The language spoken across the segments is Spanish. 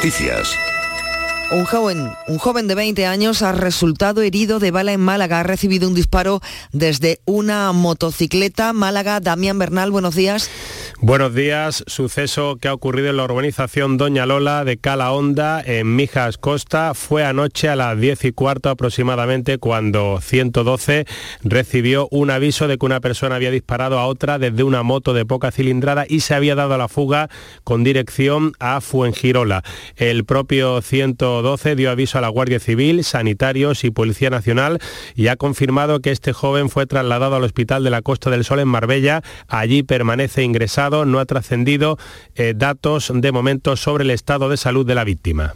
Noticias. Un joven, un joven de 20 años ha resultado herido de bala en Málaga. Ha recibido un disparo desde una motocicleta. Málaga, Damián Bernal, buenos días. Buenos días. Suceso que ha ocurrido en la urbanización Doña Lola de Cala Honda, en Mijas Costa. Fue anoche a las 10 y cuarto aproximadamente cuando 112 recibió un aviso de que una persona había disparado a otra desde una moto de poca cilindrada y se había dado a la fuga con dirección a Fuengirola. El propio 112 dio aviso a la Guardia Civil, sanitarios y Policía Nacional y ha confirmado que este joven fue trasladado al Hospital de la Costa del Sol en Marbella. Allí permanece ingresado no ha trascendido eh, datos de momento sobre el estado de salud de la víctima.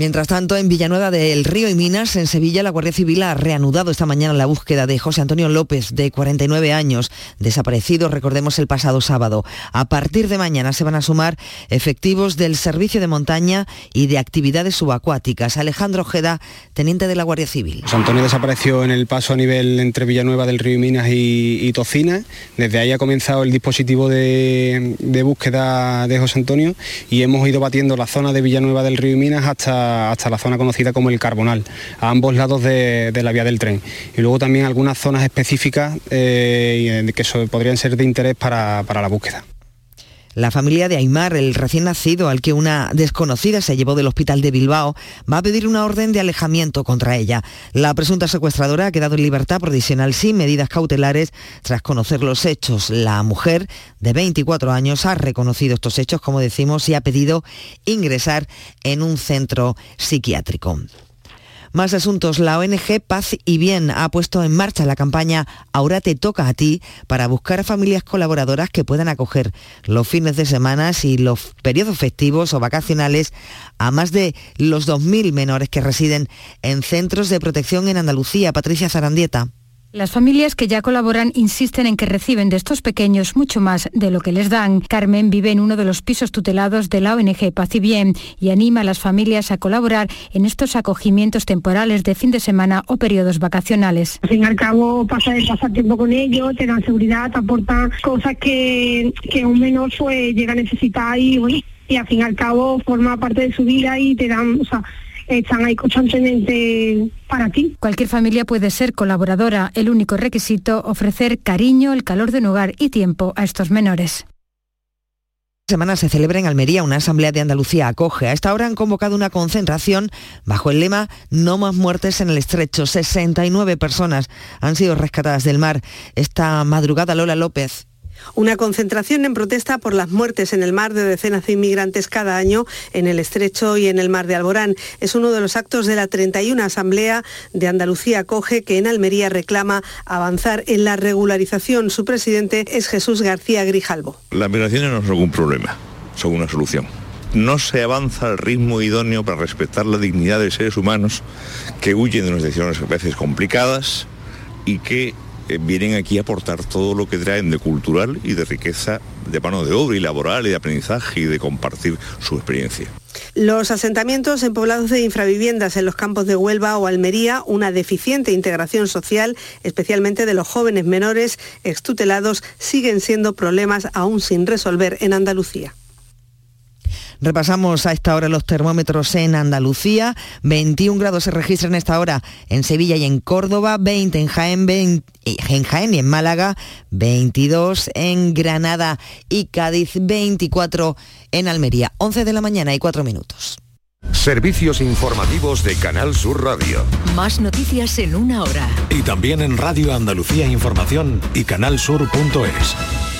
Mientras tanto, en Villanueva del Río y Minas, en Sevilla, la Guardia Civil ha reanudado esta mañana la búsqueda de José Antonio López, de 49 años, desaparecido, recordemos, el pasado sábado. A partir de mañana se van a sumar efectivos del Servicio de Montaña y de Actividades Subacuáticas. Alejandro Ojeda, teniente de la Guardia Civil. José Antonio desapareció en el paso a nivel entre Villanueva del Río y Minas y, Tocina. Desde ahí ha comenzado el dispositivo de, de búsqueda de José Antonio y hemos ido batiendo la zona de Villanueva del Río y Minas hasta hasta, la zona conocida como el Carbonal, a ambos lados de, la vía del tren. Y luego también algunas zonas específicas eh, que podrían ser de interés para la búsqueda. La familia de Aymar, el recién nacido al que una desconocida se llevó del hospital de Bilbao, va a pedir una orden de alejamiento contra ella. La presunta secuestradora ha quedado en libertad provisional sin medidas cautelares tras conocer los hechos. La mujer de 24 años ha reconocido estos hechos, como decimos, y ha pedido ingresar en un centro psiquiátrico. Más asuntos. La ONG Paz y Bien ha puesto en marcha la campaña Ahora te toca a ti para buscar familias colaboradoras que puedan acoger los fines de semana y los periodos festivos o vacacionales a más de los 2.000 menores que residen en centros de protección en Andalucía. Patricia Zarandieta. Las familias que ya colaboran insisten en que reciben de estos pequeños mucho más de lo que les dan. Carmen vive en uno de los pisos tutelados de la ONG Paz y Bien y anima a las familias a colaborar en estos acogimientos temporales de fin de semana o periodos vacacionales. Al fin y al cabo, pasa de pasar tiempo con ellos, te dan seguridad, te aportan cosas que, que un menor pues, llega a necesitar y, y al fin y al cabo forma parte de su vida y te dan, o sea, están ahí constantemente para ti. Cualquier familia puede ser colaboradora. El único requisito, ofrecer cariño, el calor de un hogar y tiempo a estos menores semana se celebra en Almería una asamblea de Andalucía acoge. A esta hora han convocado una concentración bajo el lema No más muertes en el estrecho. 69 personas han sido rescatadas del mar. Esta madrugada Lola López. Una concentración en protesta por las muertes en el mar de decenas de inmigrantes cada año en el Estrecho y en el mar de Alborán. Es uno de los actos de la 31 Asamblea de Andalucía Coge que en Almería reclama avanzar en la regularización. Su presidente es Jesús García Grijalvo. Las migraciones no son un problema, son una solución no se avanza al ritmo idóneo para respetar la dignidad de seres humanos que huyen de unas decisiones a veces complicadas y que vienen aquí a aportar todo lo que traen de cultural y de riqueza de mano de obra y laboral y de aprendizaje y de compartir su experiencia. Los asentamientos en poblados de infraviviendas en los campos de Huelva o Almería, una deficiente integración social, especialmente de los jóvenes menores extutelados, siguen siendo problemas aún sin resolver en Andalucía. Repasamos a esta hora los termómetros en Andalucía. 21 grados se registran a esta hora en Sevilla y en Córdoba, 20 en Jaén, en Jaén y en Málaga, 22 en Granada y Cádiz, 24 en Almería. 11 de la mañana y 4 minutos. Servicios informativos de Canal Sur Radio. Más noticias en una hora. Y también en Radio Andalucía Información y canalsur.es.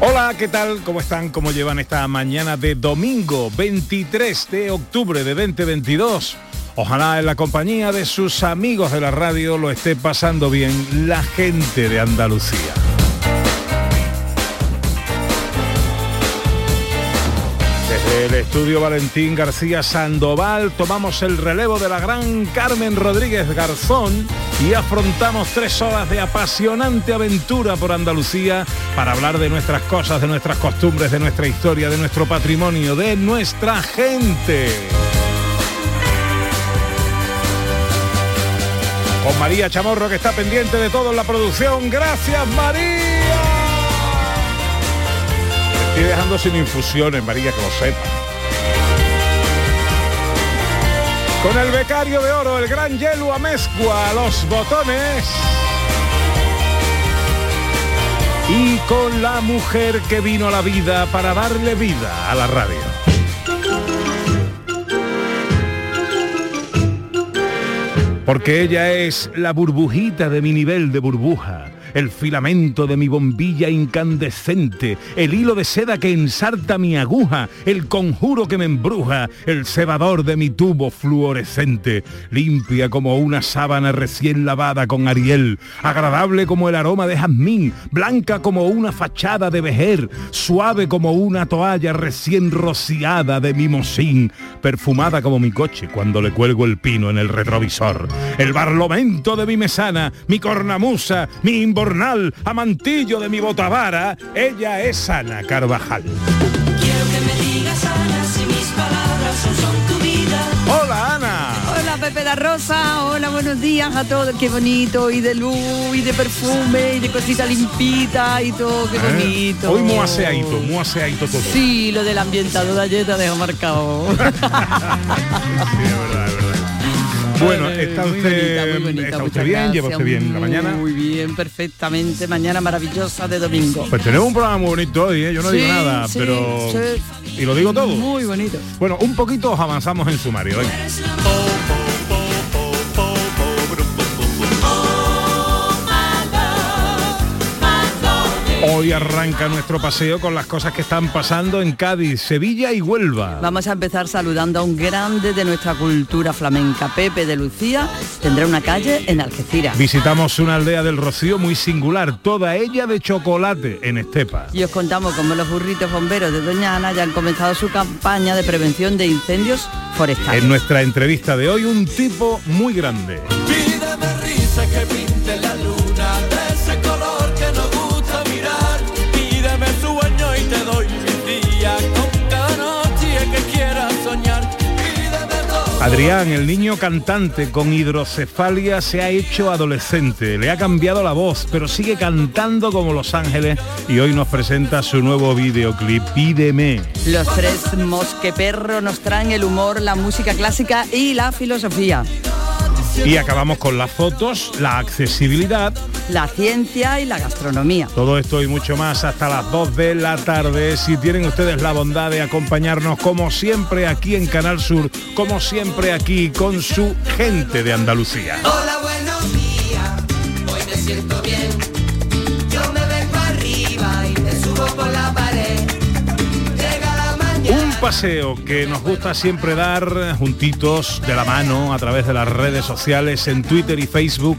Hola, ¿qué tal? ¿Cómo están? ¿Cómo llevan esta mañana de domingo 23 de octubre de 2022? Ojalá en la compañía de sus amigos de la radio lo esté pasando bien la gente de Andalucía. El estudio Valentín García Sandoval tomamos el relevo de la gran Carmen Rodríguez Garzón y afrontamos tres horas de apasionante aventura por Andalucía para hablar de nuestras cosas, de nuestras costumbres, de nuestra historia, de nuestro patrimonio, de nuestra gente. Con María Chamorro que está pendiente de todo en la producción. Gracias María. Estoy dejando sin infusiones, María, que lo sepa. Con el becario de oro, el gran Yelu Amezcua, los botones. Y con la mujer que vino a la vida para darle vida a la radio. Porque ella es la burbujita de mi nivel de burbuja el filamento de mi bombilla incandescente, el hilo de seda que ensarta mi aguja, el conjuro que me embruja, el cebador de mi tubo fluorescente, limpia como una sábana recién lavada con Ariel, agradable como el aroma de jazmín, blanca como una fachada de vejer, suave como una toalla recién rociada de mimosín, perfumada como mi coche cuando le cuelgo el pino en el retrovisor, el barlovento de mi mesana, mi cornamusa, mi amantillo de mi botavara, ella es Ana Carvajal. Hola Ana. Hola Pepe la Rosa, hola buenos días a todos, qué bonito, y de luz, y de perfume, y de cosita limpita, y todo, qué ¿Eh? bonito. Hoy muy aseadito, muy aseadito todo. Sí, lo del ambientado de ayer te ha dejado marcado. sí, es verdad, es verdad. Bueno, está muy usted, bonita, muy bonita, está usted bien, lleva gracias, usted bien la muy mañana. Muy bien, perfectamente. Mañana maravillosa de domingo. Pues tenemos un programa muy bonito hoy, ¿eh? yo no Sí, digo nada, sí, pero... sí. Y lo digo todo. Muy bonito. Bueno, un poquito os avanzamos en sumario. Hoy arranca nuestro paseo con las cosas que están pasando en Cádiz, Sevilla y Huelva. Vamos a empezar saludando a un grande de nuestra cultura flamenca, Pepe de Lucía. Tendrá una calle en Algeciras. Visitamos una aldea del Rocío muy singular, toda ella de chocolate en Estepa. Y os contamos cómo los burritos bomberos de Doñana ya han comenzado su campaña de prevención de incendios forestales. En nuestra entrevista de hoy, un tipo muy grande. Pídeme risa que Adrián, el niño cantante con hidrocefalia, se ha hecho adolescente. Le ha cambiado la voz, pero sigue cantando como Los Ángeles y hoy nos presenta su nuevo videoclip, Pídeme. Los tres mosqueperros nos traen el humor, la música clásica y la filosofía. Y acabamos con las fotos, la accesibilidad, la ciencia y la gastronomía. todo esto y mucho más hasta las 2 de la tarde. Si tienen ustedes la bondad de acompañarnos como siempre aquí en Canal Sur, como siempre aquí con su gente de Andalucía. Hola, paseo que nos gusta siempre dar juntitos de la mano a través de las redes sociales en Twitter y Facebook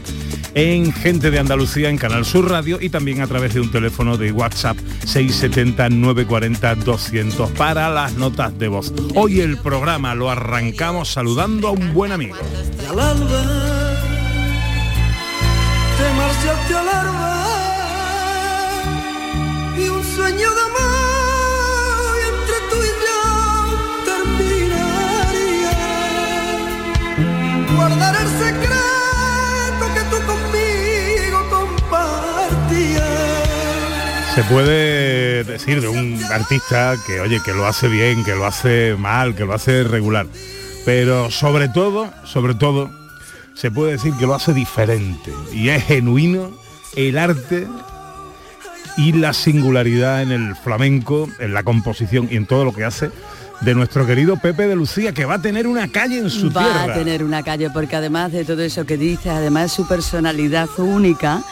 en Gente de Andalucía en Canal Sur Radio y también a través de un teléfono de WhatsApp 670 940 200 para las notas de voz. Hoy el programa lo arrancamos saludando a un buen amigo. Se puede decir de un artista que, oye, que lo hace bien, que lo hace mal, que lo hace regular. Pero sobre todo, sobre todo, se puede decir que lo hace diferente. Y es genuino el arte y la singularidad en el flamenco, en la composición y en todo lo que hace de nuestro querido Pepe de Lucía, que va a tener una calle en su va tierra. a tener una calle porque además de todo eso que dice, además su personalidad única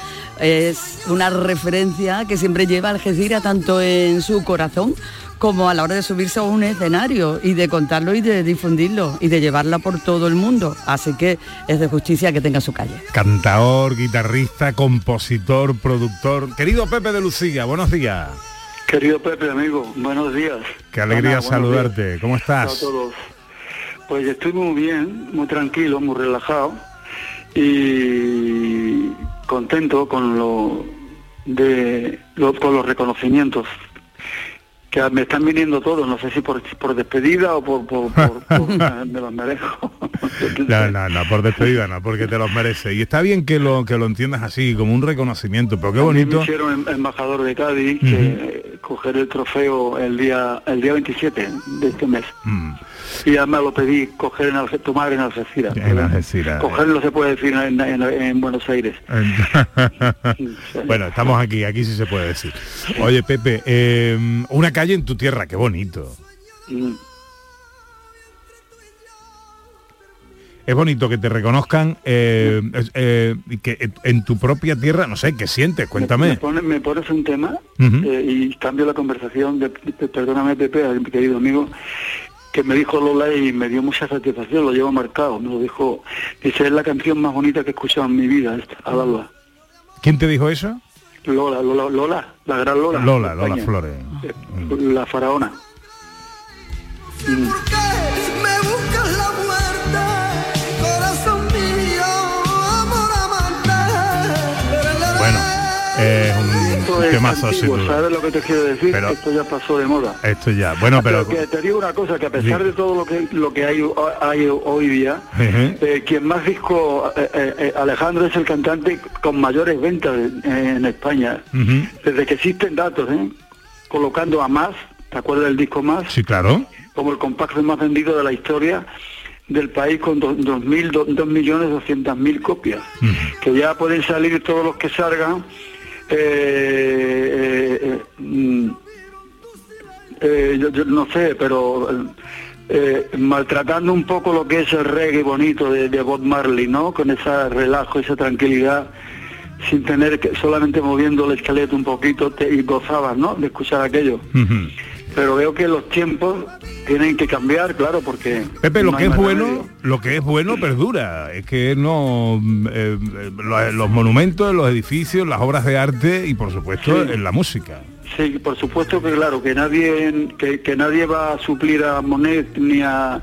es una referencia que siempre lleva Algeciras tanto en su corazón como a la hora de subirse a un escenario y de contarlo y de difundirlo y de llevarla por todo el mundo. Así que es de justicia que tenga su calle. Cantaor, guitarrista, compositor, productor. Querido Pepe de Lucía, buenos días. Querido Pepe, amigo, buenos días. Qué alegría Ana, saludarte. días. ¿Cómo estás? a todos. Pues estoy muy bien, muy tranquilo, muy relajado y contento con lo de lo- con los reconocimientos me están viniendo todos, no sé si por, por despedida o por, por, por- por- me los merezco. No, no, no, por despedida no, porque te los mereces. Y está bien que lo que lo entiendas así, como un reconocimiento, pero qué bonito. Me hicieron em- embajador de Cádiz, que, eh, coger el trofeo el día el día 27 de este mes. Mm. Y ya me lo pedí coger en Alge- tomar en Algeciras. En Algeciras. Coger no se puede decir en, en- en Buenos Aires. bueno, estamos aquí, aquí sí se puede decir. Oye, Pepe, eh, una calle en tu tierra, qué bonito. Mm. Es bonito que te reconozcan eh, es- eh, y que en- tu propia tierra, no sé, ¿qué sientes? Me, Cuéntame. pone- me pones un tema eh, y cambio la conversación, de, de- perdóname Pepe, a mi querido amigo, que me dijo Lola y me dio mucha satisfacción, lo llevo marcado, me lo dijo, dice, es la canción más bonita que he escuchado en mi vida, esta, a Lola. ¿Quién te dijo eso? Lola, Lola, Lola, la gran Lola. Lola, Lola. Flores. Eh, La faraona. Mm. Temazo sin antiguo, duda. ¿sabes lo que te quiero decir? Pero- Esto ya pasó de moda. Esto ya, bueno, pero... que te digo una cosa, que a pesar Sí. de todo lo que lo que hay, hay hoy día, eh, quien más disco, eh, eh, Alejandro es el cantante con mayores ventas en España. Desde que existen datos, ¿eh? colocando a más, ¿te acuerdas del disco más? Sí, claro. Como el compacto más vendido de la historia del país con dos, dos mil, dos, dos millones doscientas mil copias. Que ya pueden salir todos los que salgan. Eh, eh, eh, mm, eh, yo, yo no sé, pero eh, maltratando un poco lo que es el reggae bonito de, Bob Marley, ¿no? Con ese relajo, esa tranquilidad, sin tener que solamente moviendo el esqueleto un poquito te, y gozabas, ¿no? De escuchar aquello. Pero veo que los tiempos tienen que cambiar, claro, porque Pepe, lo no que es bueno, lo que es bueno perdura. Es que no eh, eh, los, los monumentos, los edificios, las obras de arte y por supuesto Sí. en la música. Sí, por supuesto que claro, que nadie que, que nadie va a suplir a Monet ni a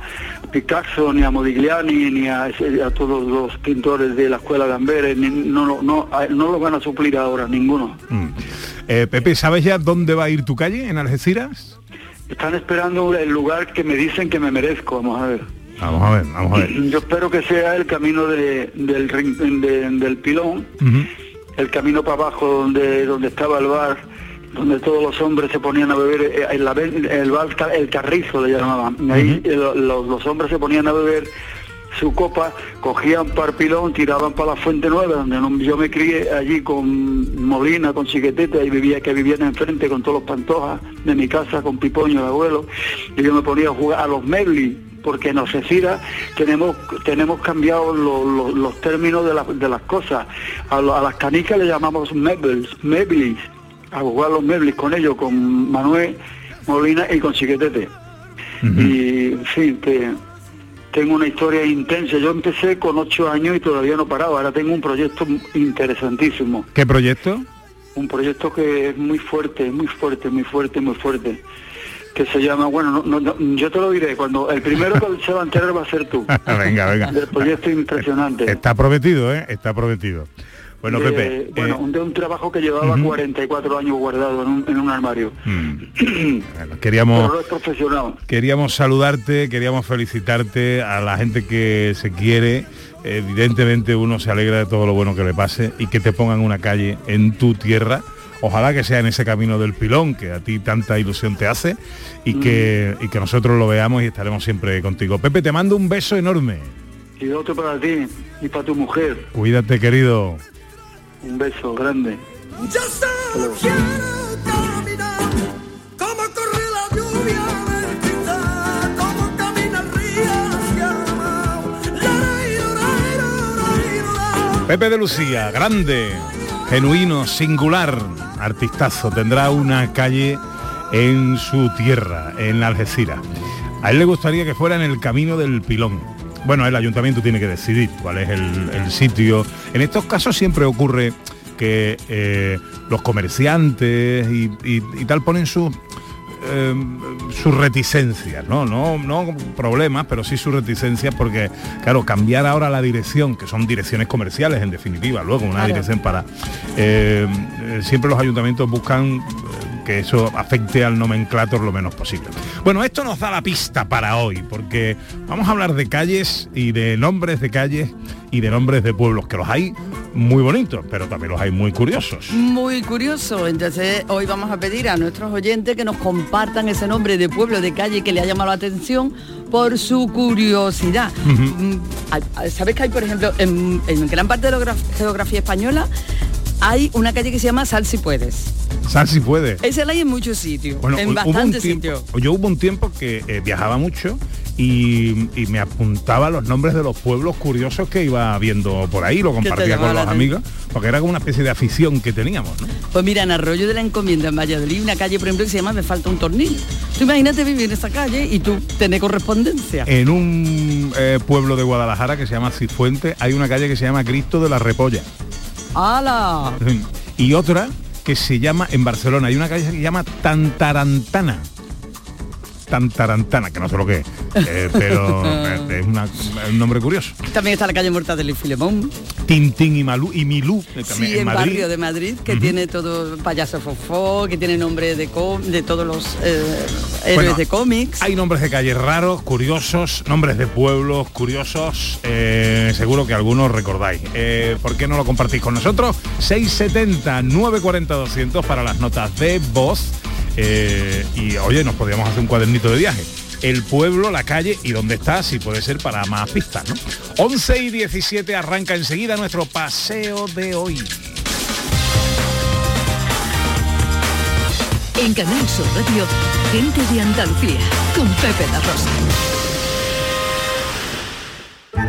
Picasso ni a Modigliani ni a, todos los pintores de la escuela de Amberes, ni- no, no, no, no los van a suplir ahora ninguno. Mm. Eh, Pepe, ¿sabes ya dónde va a ir tu calle en Algeciras? Están esperando el lugar que me dicen que me merezco, vamos a ver. Vamos a ver, vamos a ver. Yo espero que sea el camino de- del, de- del pilón, el camino para abajo donde donde estaba el bar donde todos los hombres se ponían a beber eh, el bar Ca- el carrizo le llamaban ahí lo- los, los hombres se ponían a beber su copa cogían parpilón tiraban para la fuente nueva donde no- yo me crié allí con Molina con Chiquetete y vivía que vivían enfrente con todos los pantojas de mi casa con Pipoño el abuelo y yo me ponía a jugar a los Medley porque en Algeciras tenemos tenemos cambiado lo- lo- los términos de, la- de las cosas. A, lo- a las canicas le llamamos mebles, meblis, a jugar los meblis con ellos, con Manuel Molina y con Chiquetete. Y en fin, que tengo una historia intensa. Yo empecé con ocho años y todavía no he parado. Ahora tengo un proyecto interesantísimo. ¿Qué proyecto? Un proyecto que es muy fuerte, muy fuerte, muy fuerte, muy fuerte. Que se llama, bueno, no, no, no, yo te lo diré, cuando el primero que se va a enterar va a ser tú. venga, venga. Del proyecto impresionante. Está prometido, ¿eh? Está prometido. Bueno, De- Pepe, bueno, eh, de un trabajo que llevaba ujú. 44 años guardado en un, en un armario. bueno, queríamos... Queríamos saludarte, queríamos felicitarte a la gente que se quiere. Evidentemente uno se alegra de todo lo bueno que le pase y que te pongan una calle en tu tierra. Ojalá que sea en ese camino del pilón que a ti tanta ilusión te hace y que, y que nosotros lo veamos y estaremos siempre contigo. Pepe, te mando un beso enorme. Y otro para ti y para tu mujer. Cuídate, querido. Un beso grande. Yo solo quiero caminar Pepe de Lucía, grande, genuino, singular, artistazo, tendrá una calle en su tierra, en Algeciras. A él le gustaría que fuera en el camino del pilón. Bueno, el ayuntamiento tiene que decidir cuál es el, el sitio. En estos casos siempre ocurre que eh, los comerciantes y, y- y tal ponen sus eh, sus reticencias, ¿no? ¿no? No problemas, pero sí sus reticencias porque, claro, cambiar ahora la dirección, que son direcciones comerciales en definitiva, luego una Claro. dirección para... eh, eh, siempre los ayuntamientos buscan eh, que eso afecte al nomenclator lo menos posible. Bueno, esto nos da la pista para hoy, porque vamos a hablar de calles y de nombres de calles y de nombres de pueblos, que los hay muy bonitos, pero también los hay muy curiosos. Muy curioso, entonces hoy vamos a pedir a nuestros oyentes que nos compartan ese nombre de pueblo, de calle que le ha llamado la atención por su curiosidad. Hay- ¿Sabes que hay, por ejemplo, en, en gran parte de la geograf- geografía española hay una calle que se llama Sal si puedes? Sal si puede. Esa la hay en muchos sitios, Bueno, en bastantes sitios. Yo hubo un tiempo que eh, viajaba mucho y, y me apuntaba los nombres de los pueblos curiosos que iba viendo por ahí, lo compartía con los amigos, porque era como una especie de afición que teníamos, ¿no? Pues mira, en Arroyo de la Encomienda, en Valladolid, una calle, por ejemplo, que se llama Me falta un tornillo. Tú imagínate vivir en esa calle y tú tener correspondencia. En un eh, pueblo de Guadalajara que se llama Cifuente hay una calle que se llama Cristo de la Repolla. ¡Hala! Y otra que se llama, en Barcelona, hay una calle que se llama Tantarantana. Tantarantana, que no sé lo que es, eh, pero eh, es una- un nombre curioso. También está la calle Mortadelo y Filemón. Tintín y Malú y Milú, eh, también Sí, en, Madrid. barrio de Madrid, que tiene todo payaso fofó, que tiene nombre de, co- de todos los eh, héroes Bueno, de cómics. Hay nombres de calles raros, curiosos, nombres de pueblos curiosos, seguro que algunos recordáis. ¿Por qué no lo compartís con nosotros? 670 940 200 para las notas de voz. Eh, y oye, nos podríamos hacer un cuadernito de viaje. El pueblo, la calle y dónde está, si puede ser para más pistas, ¿no? 11 y 17 arranca enseguida nuestro paseo de hoy. En Canal Sur Radio, gente de Andalucía, con Pepe La Rosa.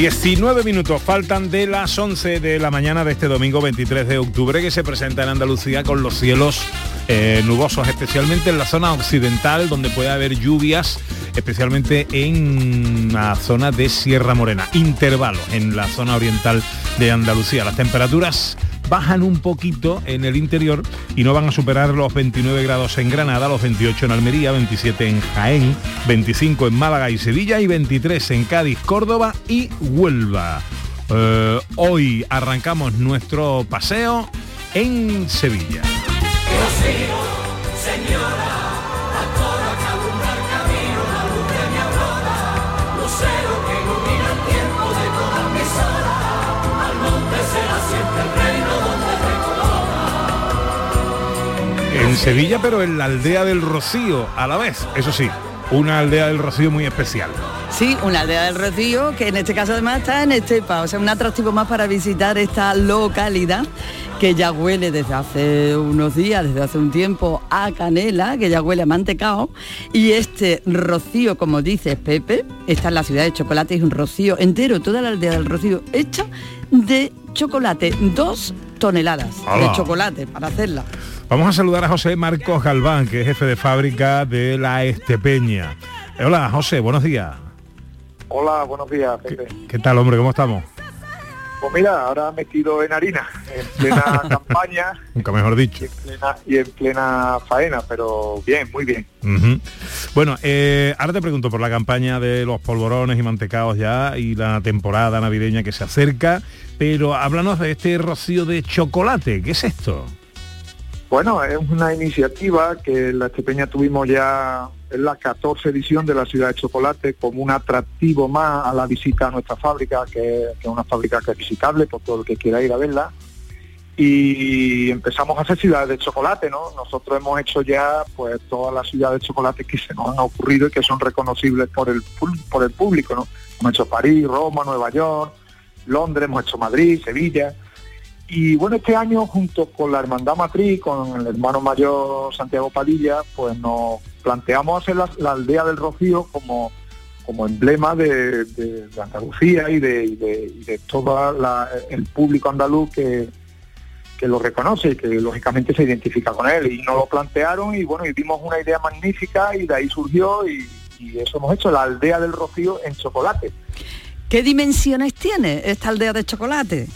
19 minutos faltan de las 11 de la mañana de este domingo 23 de octubre que se presenta en Andalucía con los cielos eh, nubosos, especialmente en la zona occidental donde puede haber lluvias, especialmente en la zona de Sierra Morena, intervalos en la zona oriental de Andalucía. Las temperaturas bajan un poquito en el interior y no van a superar los 29 grados en Granada, los 28 en Almería, 27 en Jaén, 25 en Málaga y Sevilla y 23 en Cádiz, Córdoba y Huelva. Eh, hoy arrancamos nuestro paseo en Sevilla. En Sevilla, pero en la aldea del Rocío a la vez. Eso sí, una aldea del Rocío muy especial. Sí, una aldea del Rocío, que en este caso además está en Estepa, o sea, un atractivo más para visitar esta localidad que ya huele desde hace unos días, desde hace un tiempo, a canela, que ya huele a mantecao. Y este rocío, como dice Pepe, está en la ciudad de Chocolate, es un rocío entero, toda la aldea del rocío hecha de chocolate, dos toneladas de chocolate para hacerla. Vamos a saludar a José Marcos Galván, que es jefe de fábrica de la Estepeña. Eh, Hola, José, buenos días. Hola, buenos días, Pepe. ¿Qué tal, hombre? ¿Cómo estamos? Pues mira, ahora metido en harina, en plena campaña Nunca mejor dicho. y en plena, y en plena faena, pero bien, muy bien. Bueno, eh, ahora te pregunto por la campaña de los polvorones y mantecaos ya y la temporada navideña que se acerca, pero háblanos de este rocío de chocolate. ¿Qué es esto? Bueno, es una iniciativa que en la Estepeña tuvimos ya, es la 14 edición de la Ciudad de Chocolate, como un atractivo más a la visita a nuestra fábrica, que, es una fábrica que es visitable por todo el que quiera ir a verla. Y empezamos a hacer ciudades de chocolate, ¿no? Nosotros hemos hecho ya pues todas las ciudades de chocolate que se nos han ocurrido y que son reconocibles por el, por el público, ¿no? Hemos hecho París, Roma, Nueva York, Londres, hemos hecho Madrid, Sevilla. Y bueno, este año junto con la Hermandad Matriz, con el hermano mayor Santiago Padilla, pues nos planteamos hacer la, aldea del Rocío como, como emblema de, de- Andalucía y de, de, todo el público andaluz que, que lo reconoce y que lógicamente se identifica con él. Y nos lo plantearon y bueno, y vimos una idea magnífica y de ahí surgió y eso hemos hecho, la aldea del Rocío en chocolate. ¿Qué dimensiones tiene esta aldea de chocolate?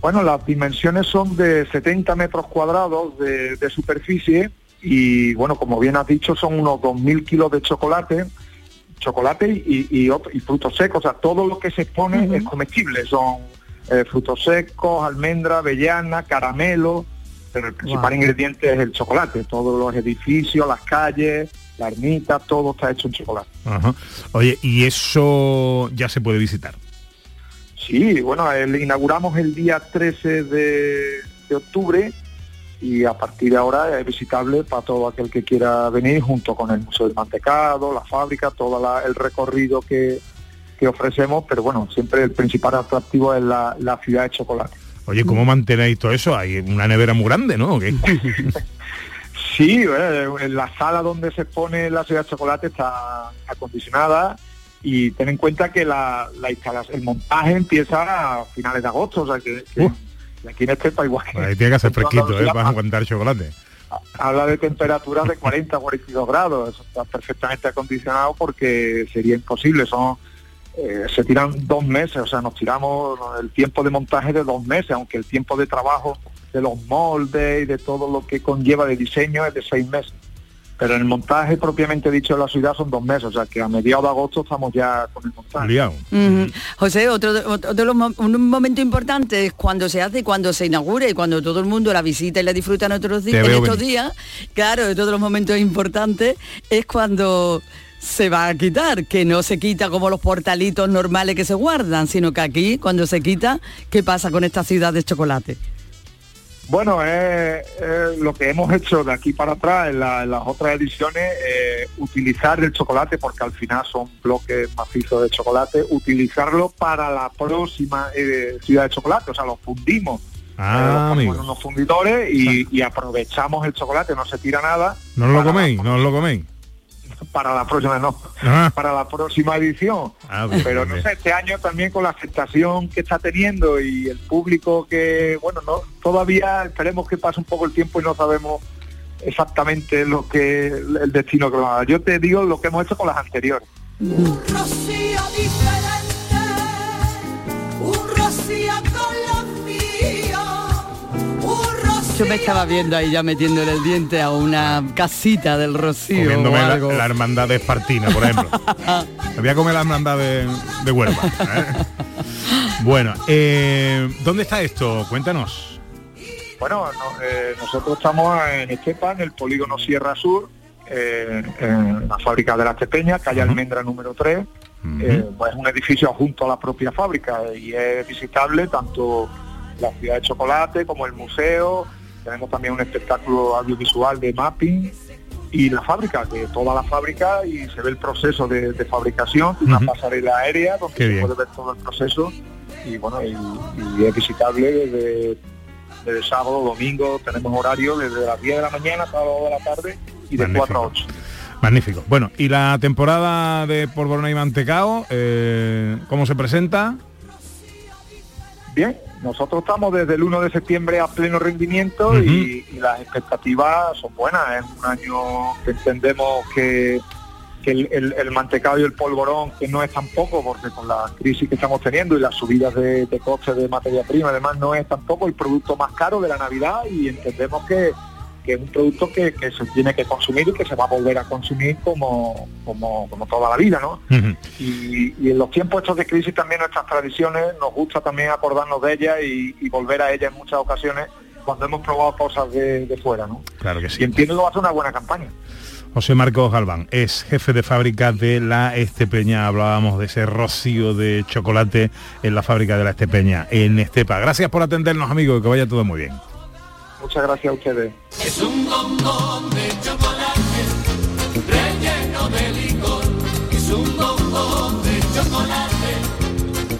Bueno, las dimensiones son de 70 metros cuadrados de, de superficie y, bueno, como bien has dicho, son unos 2.000 kilos de chocolate, chocolate y, y, ot- y frutos secos. O sea, todo lo que se expone es comestible. Son eh, frutos secos, almendra, avellana, caramelo, pero el principal Wow. ingrediente es el chocolate. Todos los edificios, las calles, la ermita, todo está hecho en chocolate. Oye, y eso ya se puede visitar. Sí, bueno, el- inauguramos el día 13 de, de octubre y a partir de ahora es visitable para todo aquel que quiera venir junto con el Museo del Mantecado, la fábrica, todo la- el recorrido que, que ofrecemos, pero bueno, siempre el principal atractivo es la, la ciudad de chocolate. Oye, ¿cómo mantenéis todo eso? Hay una nevera muy grande, ¿no? Sí, eh, en la sala donde se expone la ciudad de chocolate está acondicionada y ten en cuenta que la, la instalación, el montaje empieza a finales de agosto, o sea que, que aquí en Estepa igual que Ahí tiene que hacer fresquito, ¿eh? Para aguantar chocolate. habla de temperaturas de 40 42 grados, eso está perfectamente acondicionado porque sería imposible, son eh, se tiran dos meses, o sea, nos tiramos el tiempo de montaje de dos meses, aunque el tiempo de trabajo de los moldes y de todo lo que conlleva de diseño es de seis meses. Pero el montaje propiamente dicho de la ciudad son dos meses, o sea que a mediados de agosto estamos ya con el montaje. Liado. Ujú. José, otro, de- otro de un momento importante es cuando se hace, y cuando se inaugura y cuando todo el mundo la visita y la disfruta en, otros en estos venir. días. Claro, todos los momentos importantes es cuando se va a quitar, que no se quita como los portalitos normales que se guardan, sino que aquí, cuando se quita, ¿qué pasa con esta ciudad de chocolate? Bueno, es, es lo que hemos hecho de aquí para atrás en, la- en las otras ediciones, eh, utilizar el chocolate, porque al final son bloques macizos de chocolate, utilizarlo para la próxima eh, ciudad de chocolate, o sea, lo fundimos. Ah, eh, unos fundidores y, y aprovechamos el chocolate, no se tira nada ¿No lo coméis? ¿No lo coméis? Para la próxima, no, Ah. para la próxima edición. Ah, bien, Pero bien, no sé, este año también con la aceptación que está teniendo y el público que, bueno, no todavía esperemos que pase un poco el tiempo y no sabemos exactamente lo que el destino que va a dar. Yo te digo lo que hemos hecho con las anteriores. Rocío diferente, un rocío con Yo me estaba viendo ahí ya metiéndole el diente a una casita del Rocío Comiéndome o la, algo. la hermandad de Espartina, por ejemplo. Me voy a comer la hermandad de, de Huelva. ¿eh? Bueno, eh, ¿dónde está esto? Cuéntanos. Bueno, no- eh, nosotros estamos en Estepa, en el polígono Sierra Sur, eh, en la fábrica de las Tepeñas, calle Almendra número 3. Eh, pues es un edificio junto a la propia fábrica y es visitable tanto la ciudad de chocolate como el museo. Tenemos también un espectáculo audiovisual de mapping y la fábrica, que toda la fábrica y se ve el proceso de, de fabricación, una pasarela aérea donde Qué se bien. puede ver todo el proceso y bueno, y, y es visitable desde, desde sábado, domingo, tenemos horario desde las 10 de la mañana hasta las 2 de la tarde y de Magnífico. 4 a 8. Magnífico. Bueno, y la temporada de polvorón y mantecao, eh, ¿cómo se presenta? Bien, nosotros estamos desde el 1 de septiembre a pleno rendimiento y, y las expectativas son buenas. Es un año que entendemos que, que el, el- el mantecado y el polvorón, que no es tampoco, porque con la crisis que estamos teniendo y las subidas de, de costes de materia prima, además no es tampoco el producto más caro de la Navidad y entendemos que, que es un producto que, que se tiene que consumir y que se va a volver a consumir como, como, como toda la vida, ¿no? y, y en los tiempos estos de crisis también nuestras tradiciones nos gusta también acordarnos de ellas y, y volver a ellas en muchas ocasiones cuando hemos probado cosas de, de fuera, ¿no? Claro que Y sí. entiendo que va a ser una buena campaña. José Marcos Galván es jefe de fábrica de la Estepeña. Hablábamos de ese rocío de chocolate en la fábrica de la Estepeña, en Estepa. Gracias por atendernos, amigos, que vaya todo muy bien. Muchas gracias a ustedes. Es un bombón de chocolate relleno de licor. Es un bombón de chocolate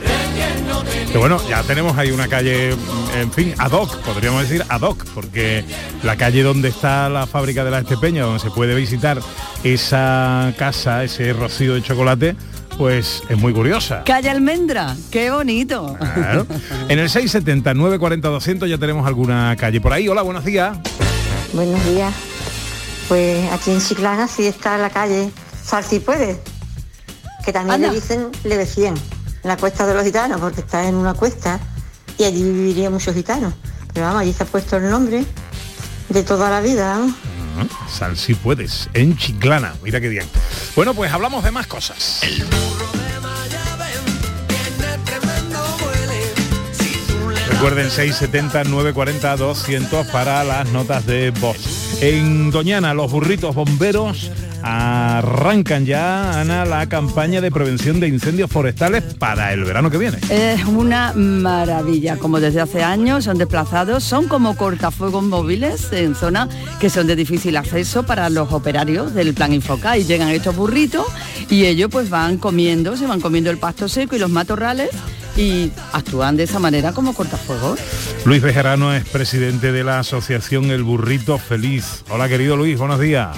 relleno de licor. Que bueno, ya tenemos ahí una calle, en fin, ad hoc, podríamos decir ad hoc, porque la calle donde está la fábrica de la Estepeña, donde se puede visitar esa casa, ese rocío de chocolate, pues es muy curiosa. Calle Almendra, qué bonito. Claro. En el 670 940 200 ya tenemos alguna calle por ahí. Hola, buenos días. Buenos días. Pues aquí en Chiclana sí está la calle Sal si puede, que también Anda. le dicen Leve 100, la cuesta de los gitanos, porque está en una cuesta y allí vivirían muchos gitanos. Pero vamos, allí se ha puesto el nombre de toda la vida. Ah, Sal si puedes, en Chiclana. Mira qué bien. Bueno, pues hablamos de más cosas. Recuerden 670 940 200 para las notas de voz. En Doñana, los burritos bomberos arrancan ya, Ana, la campaña de prevención de incendios forestales para el verano que viene. Es una maravilla, como desde hace años son desplazados, son como cortafuegos móviles en zonas que son de difícil acceso para los operarios del plan Infoca y llegan estos burritos y ellos pues van comiendo, se van comiendo el pasto seco y los matorrales y actúan de esa manera como cortafuegos. Luis Bejarano es presidente de la asociación El Burrito Feliz. Hola querido Luis, buenos días.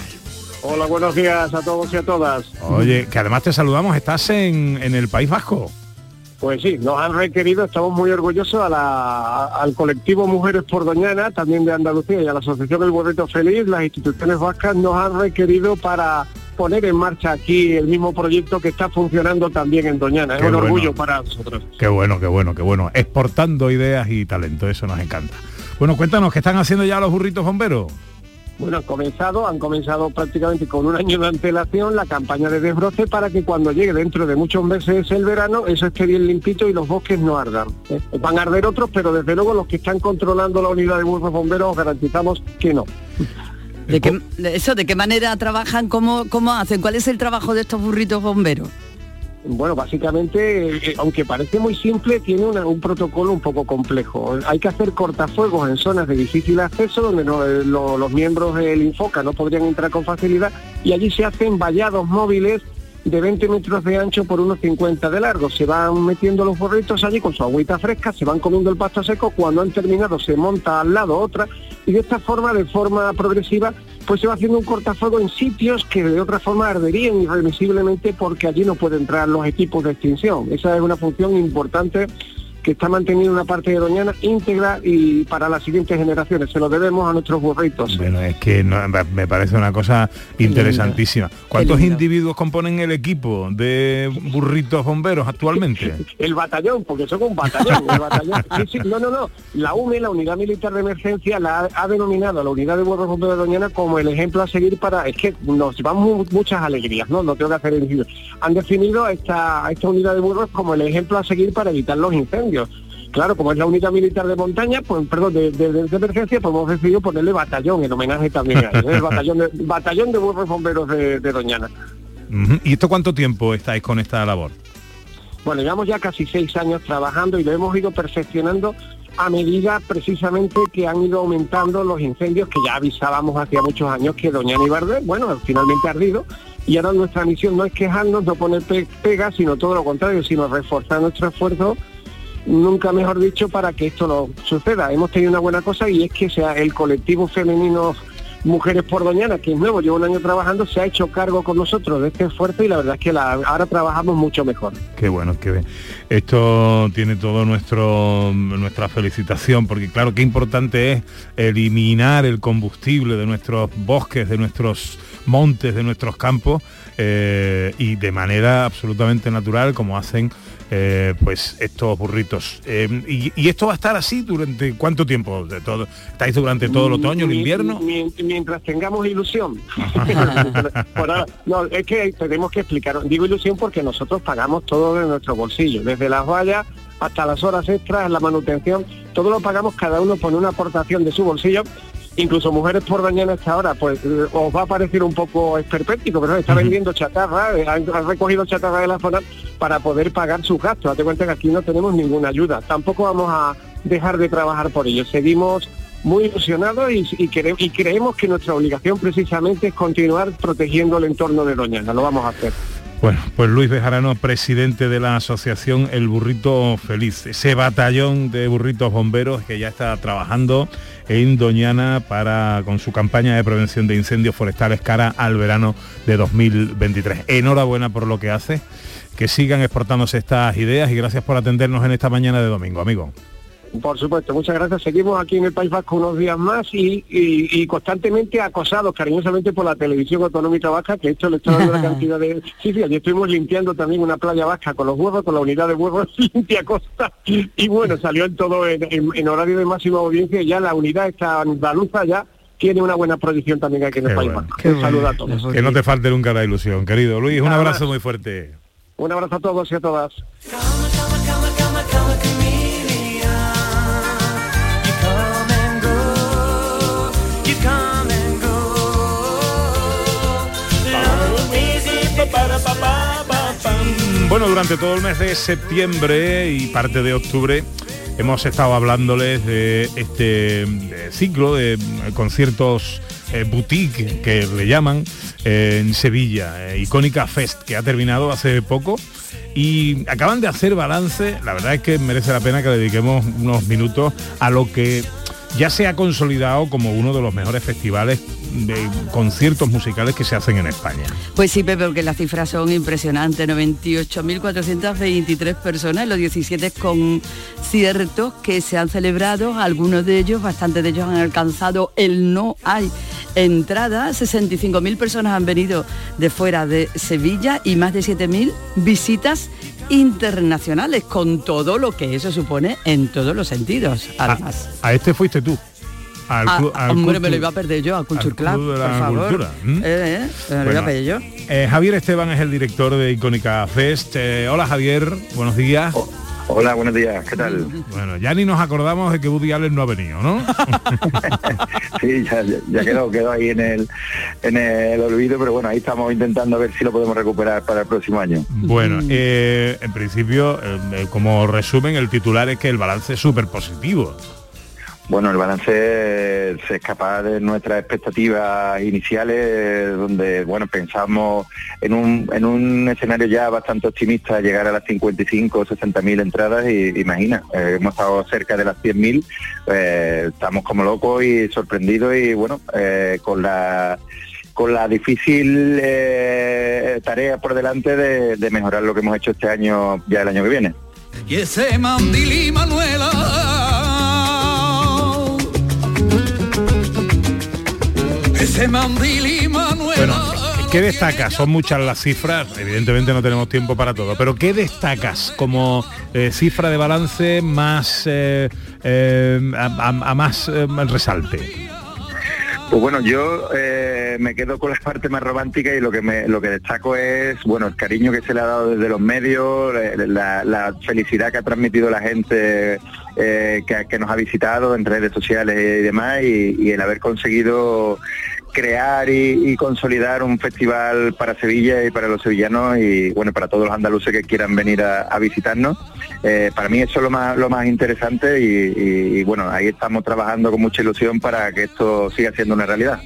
Hola, buenos días a todos y a todas. Oye, que además te saludamos, estás en, en el País Vasco. Pues sí, nos han requerido, estamos muy orgullosos a la- al colectivo Mujeres por Doñana, también de Andalucía, y a la Asociación El Burrito Feliz, las instituciones vascas nos han requerido para poner en marcha aquí el mismo proyecto que está funcionando también en Doñana. Es un bueno. orgullo para nosotros. Qué bueno, qué bueno, qué bueno. Exportando ideas y talento, eso nos encanta. Bueno, cuéntanos, ¿qué están haciendo ya los burritos bomberos? Bueno, han comenzado, han comenzado prácticamente con un año de antelación la campaña de desbroce para que cuando llegue dentro de muchos meses el verano, eso esté bien limpito y los bosques no ardan. ¿eh? Van a arder otros, pero desde luego los que están controlando la unidad de burros bomberos os garantizamos que no. ¿De qué, de eso, ¿De qué manera trabajan? ¿Cómo, ¿Cómo hacen? ¿Cuál es el trabajo de estos burritos bomberos? Bueno, básicamente, eh, aunque parece muy simple, tiene una- un protocolo un poco complejo. Hay que hacer cortafuegos en zonas de difícil acceso donde no- eh, lo- los miembros del Infoca no podrían entrar con facilidad y allí se hacen vallados móviles de 20 metros de ancho por unos 50 de largo. Se van metiendo los burritos allí con su agüita fresca, se van comiendo el pasto seco, cuando han terminado se monta al lado otra y de esta forma, de forma progresiva, pues se va haciendo un cortafuego en sitios que de otra forma arderían irremisiblemente porque allí no pueden entrar los equipos de extinción. Esa es una función importante que está manteniendo una parte de Doñana íntegra y para las siguientes generaciones. Se lo debemos a nuestros burritos. Bueno, es que no- me parece una cosa interesantísima. ¿Cuántos individuos componen el equipo de burritos bomberos actualmente? El batallón, porque son un batallón. el batallón. Sí, sí, no, no, no. La UME, la Unidad Militar de Emergencia, la ha, denominado a la Unidad de Burros Bomberos de Doñana como el ejemplo a seguir para... Es que nos llevamos mu- muchas alegrías, ¿no? No tengo que hacer el. Han definido esta, esta unidad de burros como el ejemplo a seguir para evitar los incendios. Claro, como es la unidad militar de montaña, pues perdón, de, de- de emergencia, pues hemos decidido ponerle batallón en homenaje también a él, el batallón de, batallón de burros bomberos de, de Doñana. ¿Y esto cuánto tiempo estáis con esta labor? Bueno, llevamos ya casi seis años trabajando y lo hemos ido perfeccionando a medida precisamente que han ido aumentando los incendios que ya avisábamos hacía muchos años que Doñana y Barder, bueno, finalmente ardido. Y ahora nuestra misión no es quejarnos, no poner pe- pegas, sino todo lo contrario, sino reforzar nuestro esfuerzo nunca mejor dicho, para que esto no suceda. Hemos tenido una buena cosa y es que sea el colectivo femenino Mujeres por Doñana, que es nuevo, lleva un año trabajando, se ha hecho cargo con nosotros de este esfuerzo y la verdad es que la- ahora trabajamos mucho mejor. Qué bueno, qué bien. Esto tiene todo nuestro nuestra felicitación, porque claro, qué importante es eliminar el combustible de nuestros bosques, de nuestros montes, de nuestros campos, eh, y de manera absolutamente natural, como hacen eh, pues estos burritos. Eh, y, y esto va a estar así durante cuánto tiempo? De todo, ¿Estáis durante todo el otoño, el invierno? mi- mientras tengamos ilusión. Por ahora, no, es que tenemos que explicar. Digo ilusión porque nosotros pagamos todo de nuestro bolsillo, desde las vallas hasta las horas extras, la manutención, todo lo pagamos, cada uno pone una aportación de su bolsillo. Incluso mujeres por mañana hasta ahora, pues eh, os va a parecer un poco esperpéntico, pero está vendiendo chatarra, eh, han, recogido chatarra de la zona para poder pagar sus gastos. Date cuenta que aquí no tenemos ninguna ayuda. Tampoco vamos a dejar de trabajar por ello. Seguimos muy ilusionados y, y, y creemos que nuestra obligación precisamente es continuar protegiendo el entorno de Doñana. Lo vamos a hacer. Bueno, pues Luis Bejarano, presidente de la asociación El Burrito Feliz, ese batallón de burritos bomberos que ya está trabajando en Doñana para con su campaña de prevención de incendios forestales cara al verano de 2023. Enhorabuena por lo que hace, que sigan exportándose estas ideas y gracias por atendernos en esta mañana de domingo, amigo. Por supuesto, muchas gracias. Seguimos aquí en el País Vasco unos días más y, y- y constantemente acosados cariñosamente por la televisión autonómica vasca, que esto le está dando una cantidad de... Sí, sí, allí estuvimos limpiando también una playa vasca con los huevos, con la unidad de huevos limpia costa. Y bueno, salió en todo en, en- en horario de máxima audiencia y ya la unidad esta andaluza ya tiene una buena proyección también aquí en el Qué País bueno. Vasco. Un saludo a todos. Que no te falte nunca la ilusión, querido Luis. Un Nada abrazo más. muy fuerte. Un abrazo a todos y a todas. Bueno, durante todo el mes de septiembre y parte de octubre hemos estado hablándoles de este ciclo de eh, conciertos eh, boutique que le llaman eh, en Sevilla, Icónica Fest, que ha terminado hace poco y acaban de hacer balance. La verdad es que merece la pena que dediquemos unos minutos a lo que ya se ha consolidado como uno de los mejores festivales de conciertos musicales que se hacen en España. Pues sí, Pepe, porque las cifras son impresionantes. 98.423 personas los 17 conciertos que se han celebrado. Algunos de ellos, bastantes de ellos han alcanzado el no hay entrada. 65.000 personas han venido de fuera de Sevilla y más de 7.000 visitas internacionales, con todo lo que eso supone en todos los sentidos, además. A este fuiste tú. Al Ah, al hombre, me lo iba a perder yo, a Culture al Club, Club de por la favor. Cultura. Eh, eh, me lo iba a perder yo. eh, Javier Esteban es el director de Icónica Fest. Eh, hola Javier, buenos días. Hola, buenos días, ¿qué tal? Bueno, ya ni nos acordamos de que Woody Allen no ha venido, ¿no? Sí, ya, ya- ya quedó, quedó ahí en el, en el olvido, pero bueno, ahí estamos intentando ver si lo podemos recuperar para el próximo año. bueno, eh, en principio, eh, como resumen, el titular es que el balance es súper positivo. Bueno, el balance se escapa de nuestras expectativas iniciales, donde bueno pensamos en un, en un escenario ya bastante optimista, llegar a las 55 o 60 mil entradas y imagina, eh, hemos estado cerca de las 100 mil, eh, estamos como locos y sorprendidos y bueno, eh, con la con la difícil tarea por delante de, mejorar lo que hemos hecho este año ya el año que viene. Manuela. ¿Qué destacas? Son muchas las cifras, evidentemente no tenemos tiempo para todo, pero ¿qué destacas como eh, cifra de balance más eh, eh, a, a- a más eh, resalte? Pues bueno, yo eh, me quedo con la parte más romántica y lo que me, lo que destaco es bueno el cariño que se le ha dado desde los medios, la, la felicidad que ha transmitido la gente eh, que, que nos ha visitado en redes sociales y demás y, y el haber conseguido crear y, consolidar un festival para Sevilla y para los sevillanos y bueno para todos los andaluces que quieran venir a, visitarnos. Eh, para mí eso es lo más lo más interesante y, bueno ahí estamos trabajando con mucha ilusión para que esto siga siendo una realidad.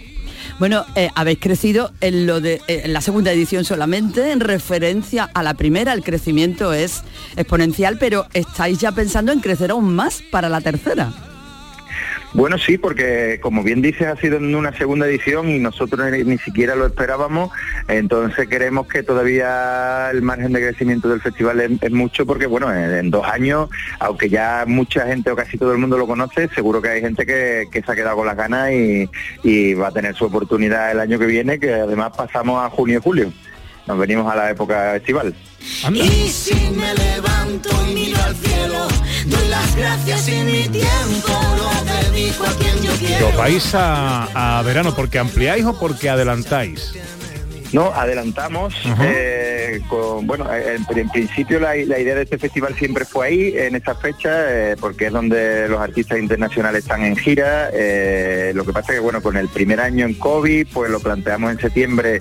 Bueno, eh, habéis crecido en lo de eh, en la segunda edición solamente, en referencia a la primera, el crecimiento es exponencial, pero estáis ya pensando en crecer aún más para la tercera. Bueno, sí, porque como bien dices, ha sido en una segunda edición y nosotros ni, siquiera lo esperábamos, entonces queremos que todavía el margen de crecimiento del festival es, mucho porque, bueno, en, en dos años, aunque ya mucha gente o casi todo el mundo lo conoce, seguro que hay gente que, que se ha quedado con las ganas y, y va a tener su oportunidad el año que viene, que además pasamos a junio y julio. Nos venimos a la época estival. Y si me levanto y miro al cielo, doy las gracias y mi tiempo lo dedico a quien yo ¿Que quiero. os vais a, a verano porque ampliáis o porque adelantáis? No, adelantamos. Eh, con, bueno, eh, en, en principio la, la idea de este festival siempre fue ahí, en esta fecha, eh, porque es donde los artistas internacionales están en gira. eh, lo que pasa que, bueno, con el primer año en COVID, pues lo planteamos en septiembre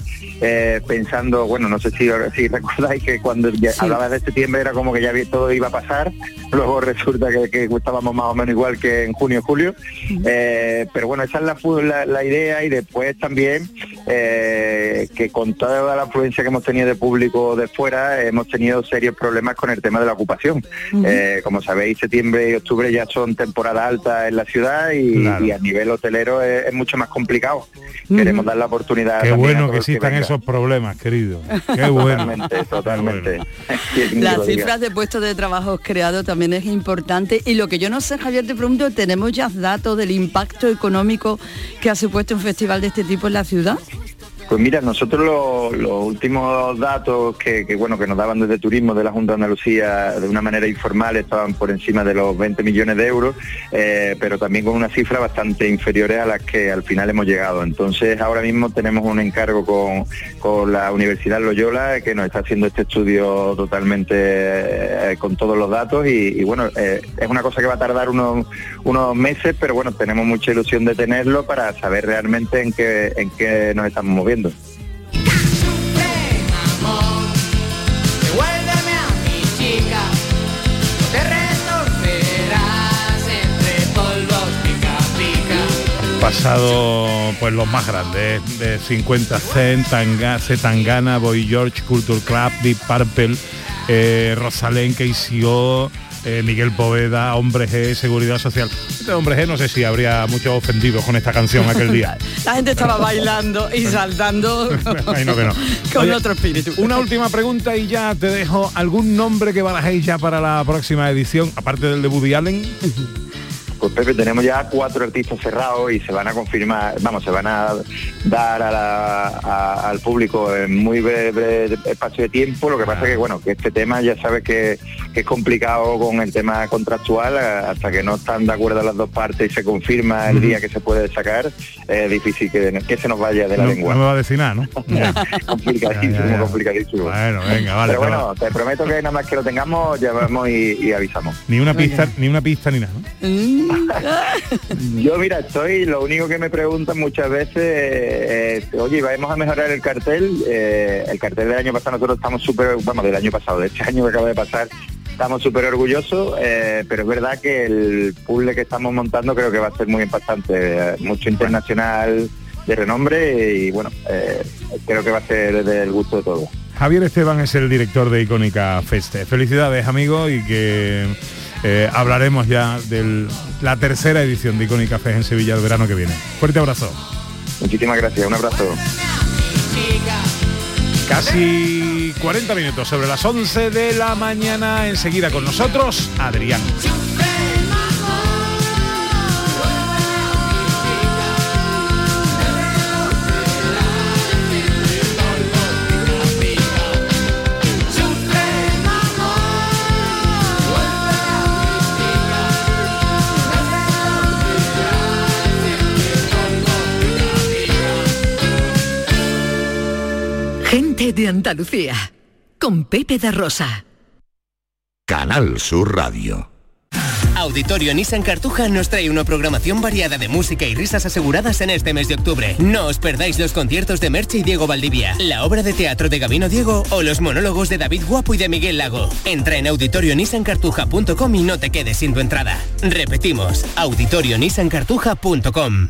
pensando, bueno, no sé si, si recordáis que cuando ya hablabas de septiembre era como que ya todo iba a pasar. Luego resulta que, que estábamos más o menos igual que en junio julio. Pero bueno, esa es la, la, la idea y después también que con toda la afluencia que hemos tenido de público de fuera, hemos tenido serios problemas con el tema de la ocupación. Eh, como sabéis, septiembre y octubre ya son temporada alta en la ciudad y, Claro. y a nivel hotelero es, es mucho más complicado. Queremos dar la oportunidad. Qué bueno que existan esos problemas, querido. Qué bueno. Totalmente, totalmente. Las cifras de puestos de trabajo creados también es importante y lo que yo no sé, Javier, te pregunto, ¿tenemos ya datos del impacto económico que ha supuesto un festival de este tipo en la ciudad? Pues mira, nosotros lo- los últimos datos que, bueno que nos daban desde turismo de la Junta de Andalucía de una manera informal estaban por encima de los 20 millones de euros, eh, pero también con una cifra bastante inferiores a las que al final hemos llegado. Entonces ahora mismo tenemos un encargo con, con la Universidad Loyola que nos está haciendo este estudio totalmente eh, con todos los datos y, y, bueno, eh, es una cosa que va a tardar unos, unos meses, pero bueno, tenemos mucha ilusión de tenerlo para saber realmente en qué, en qué nos estamos moviendo. Pasado pues los más grandes de 50 Cent, Tanga, Zetangana, Boy George, Culture Club, Deep Purple, eh, Rosalén, KCO, eh, Miguel Poveda, Hombre G, Seguridad Social. Este Hombre G no sé si habría muchos ofendidos con esta canción aquel día. La gente estaba bailando y saltando Ay, no, que no. con Oye, otro espíritu. Una última pregunta y ya te dejo. ¿Algún nombre que barajéis ya para la próxima edición, aparte del de Woody Allen? Pues Pepe, tenemos ya cuatro artistas cerrados y se van a confirmar, vamos, se van a dar a la- a- al público en muy breve, breve espacio de tiempo. Lo que pasa que, bueno, que este tema ya sabes que, que es complicado con el tema contractual, eh, hasta que no están de acuerdo las dos partes y se confirma el día que se puede sacar, es difícil que, que se nos vaya de la no, lengua. no me va a decir nada, ¿no? complicadísimo, Ya, ya, ya. complicadísimo. Bueno, venga, vale. Pero bueno, te prometo que nada más que lo tengamos, llamamos y, y avisamos. Ni una pista, ni una pista ni nada, ¿no? Yo mira, estoy, lo único que me preguntan muchas veces eh, oye, vamos a mejorar el cartel. Eh, el cartel del año pasado nosotros estamos súper, vamos, del año pasado, de este año que acaba de pasar, estamos súper orgullosos, eh, pero es verdad que el puzzle que estamos montando creo que va a ser muy impactante, eh, mucho internacional de renombre y bueno, creo que va a ser del gusto de todos. Javier Esteban es el director de Icónica Feste. Felicidades, amigo, y que eh, hablaremos ya de la tercera edición de Icónica Fest en Sevilla el verano que viene. Fuerte abrazo. Muchísimas gracias, un abrazo. Casi 40 minutos sobre las 11 de la mañana. Enseguida con nosotros, Adrián. Gente de Andalucía, con Pepe de Rosa. Canal Sur Radio. Auditorio Nissan Cartuja nos trae una programación variada de música y risas aseguradas en este mes de octubre. No os perdáis los conciertos de Merche y Diego Valdivia, la obra de teatro de Gabino Diego o los monólogos de David Guapo y de Miguel Lago. Entra en auditorionissancartuja.com y no te quedes sin tu entrada. Repetimos, auditorionissancartuja.com.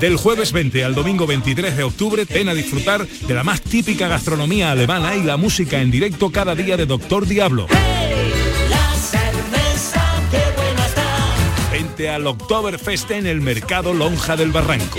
Del jueves 20 al domingo 23 de octubre, ven a disfrutar de la más típica gastronomía alemana y la música en directo cada día de Doctor Diablo. Vente al Oktoberfest en el mercado Lonja del Barranco.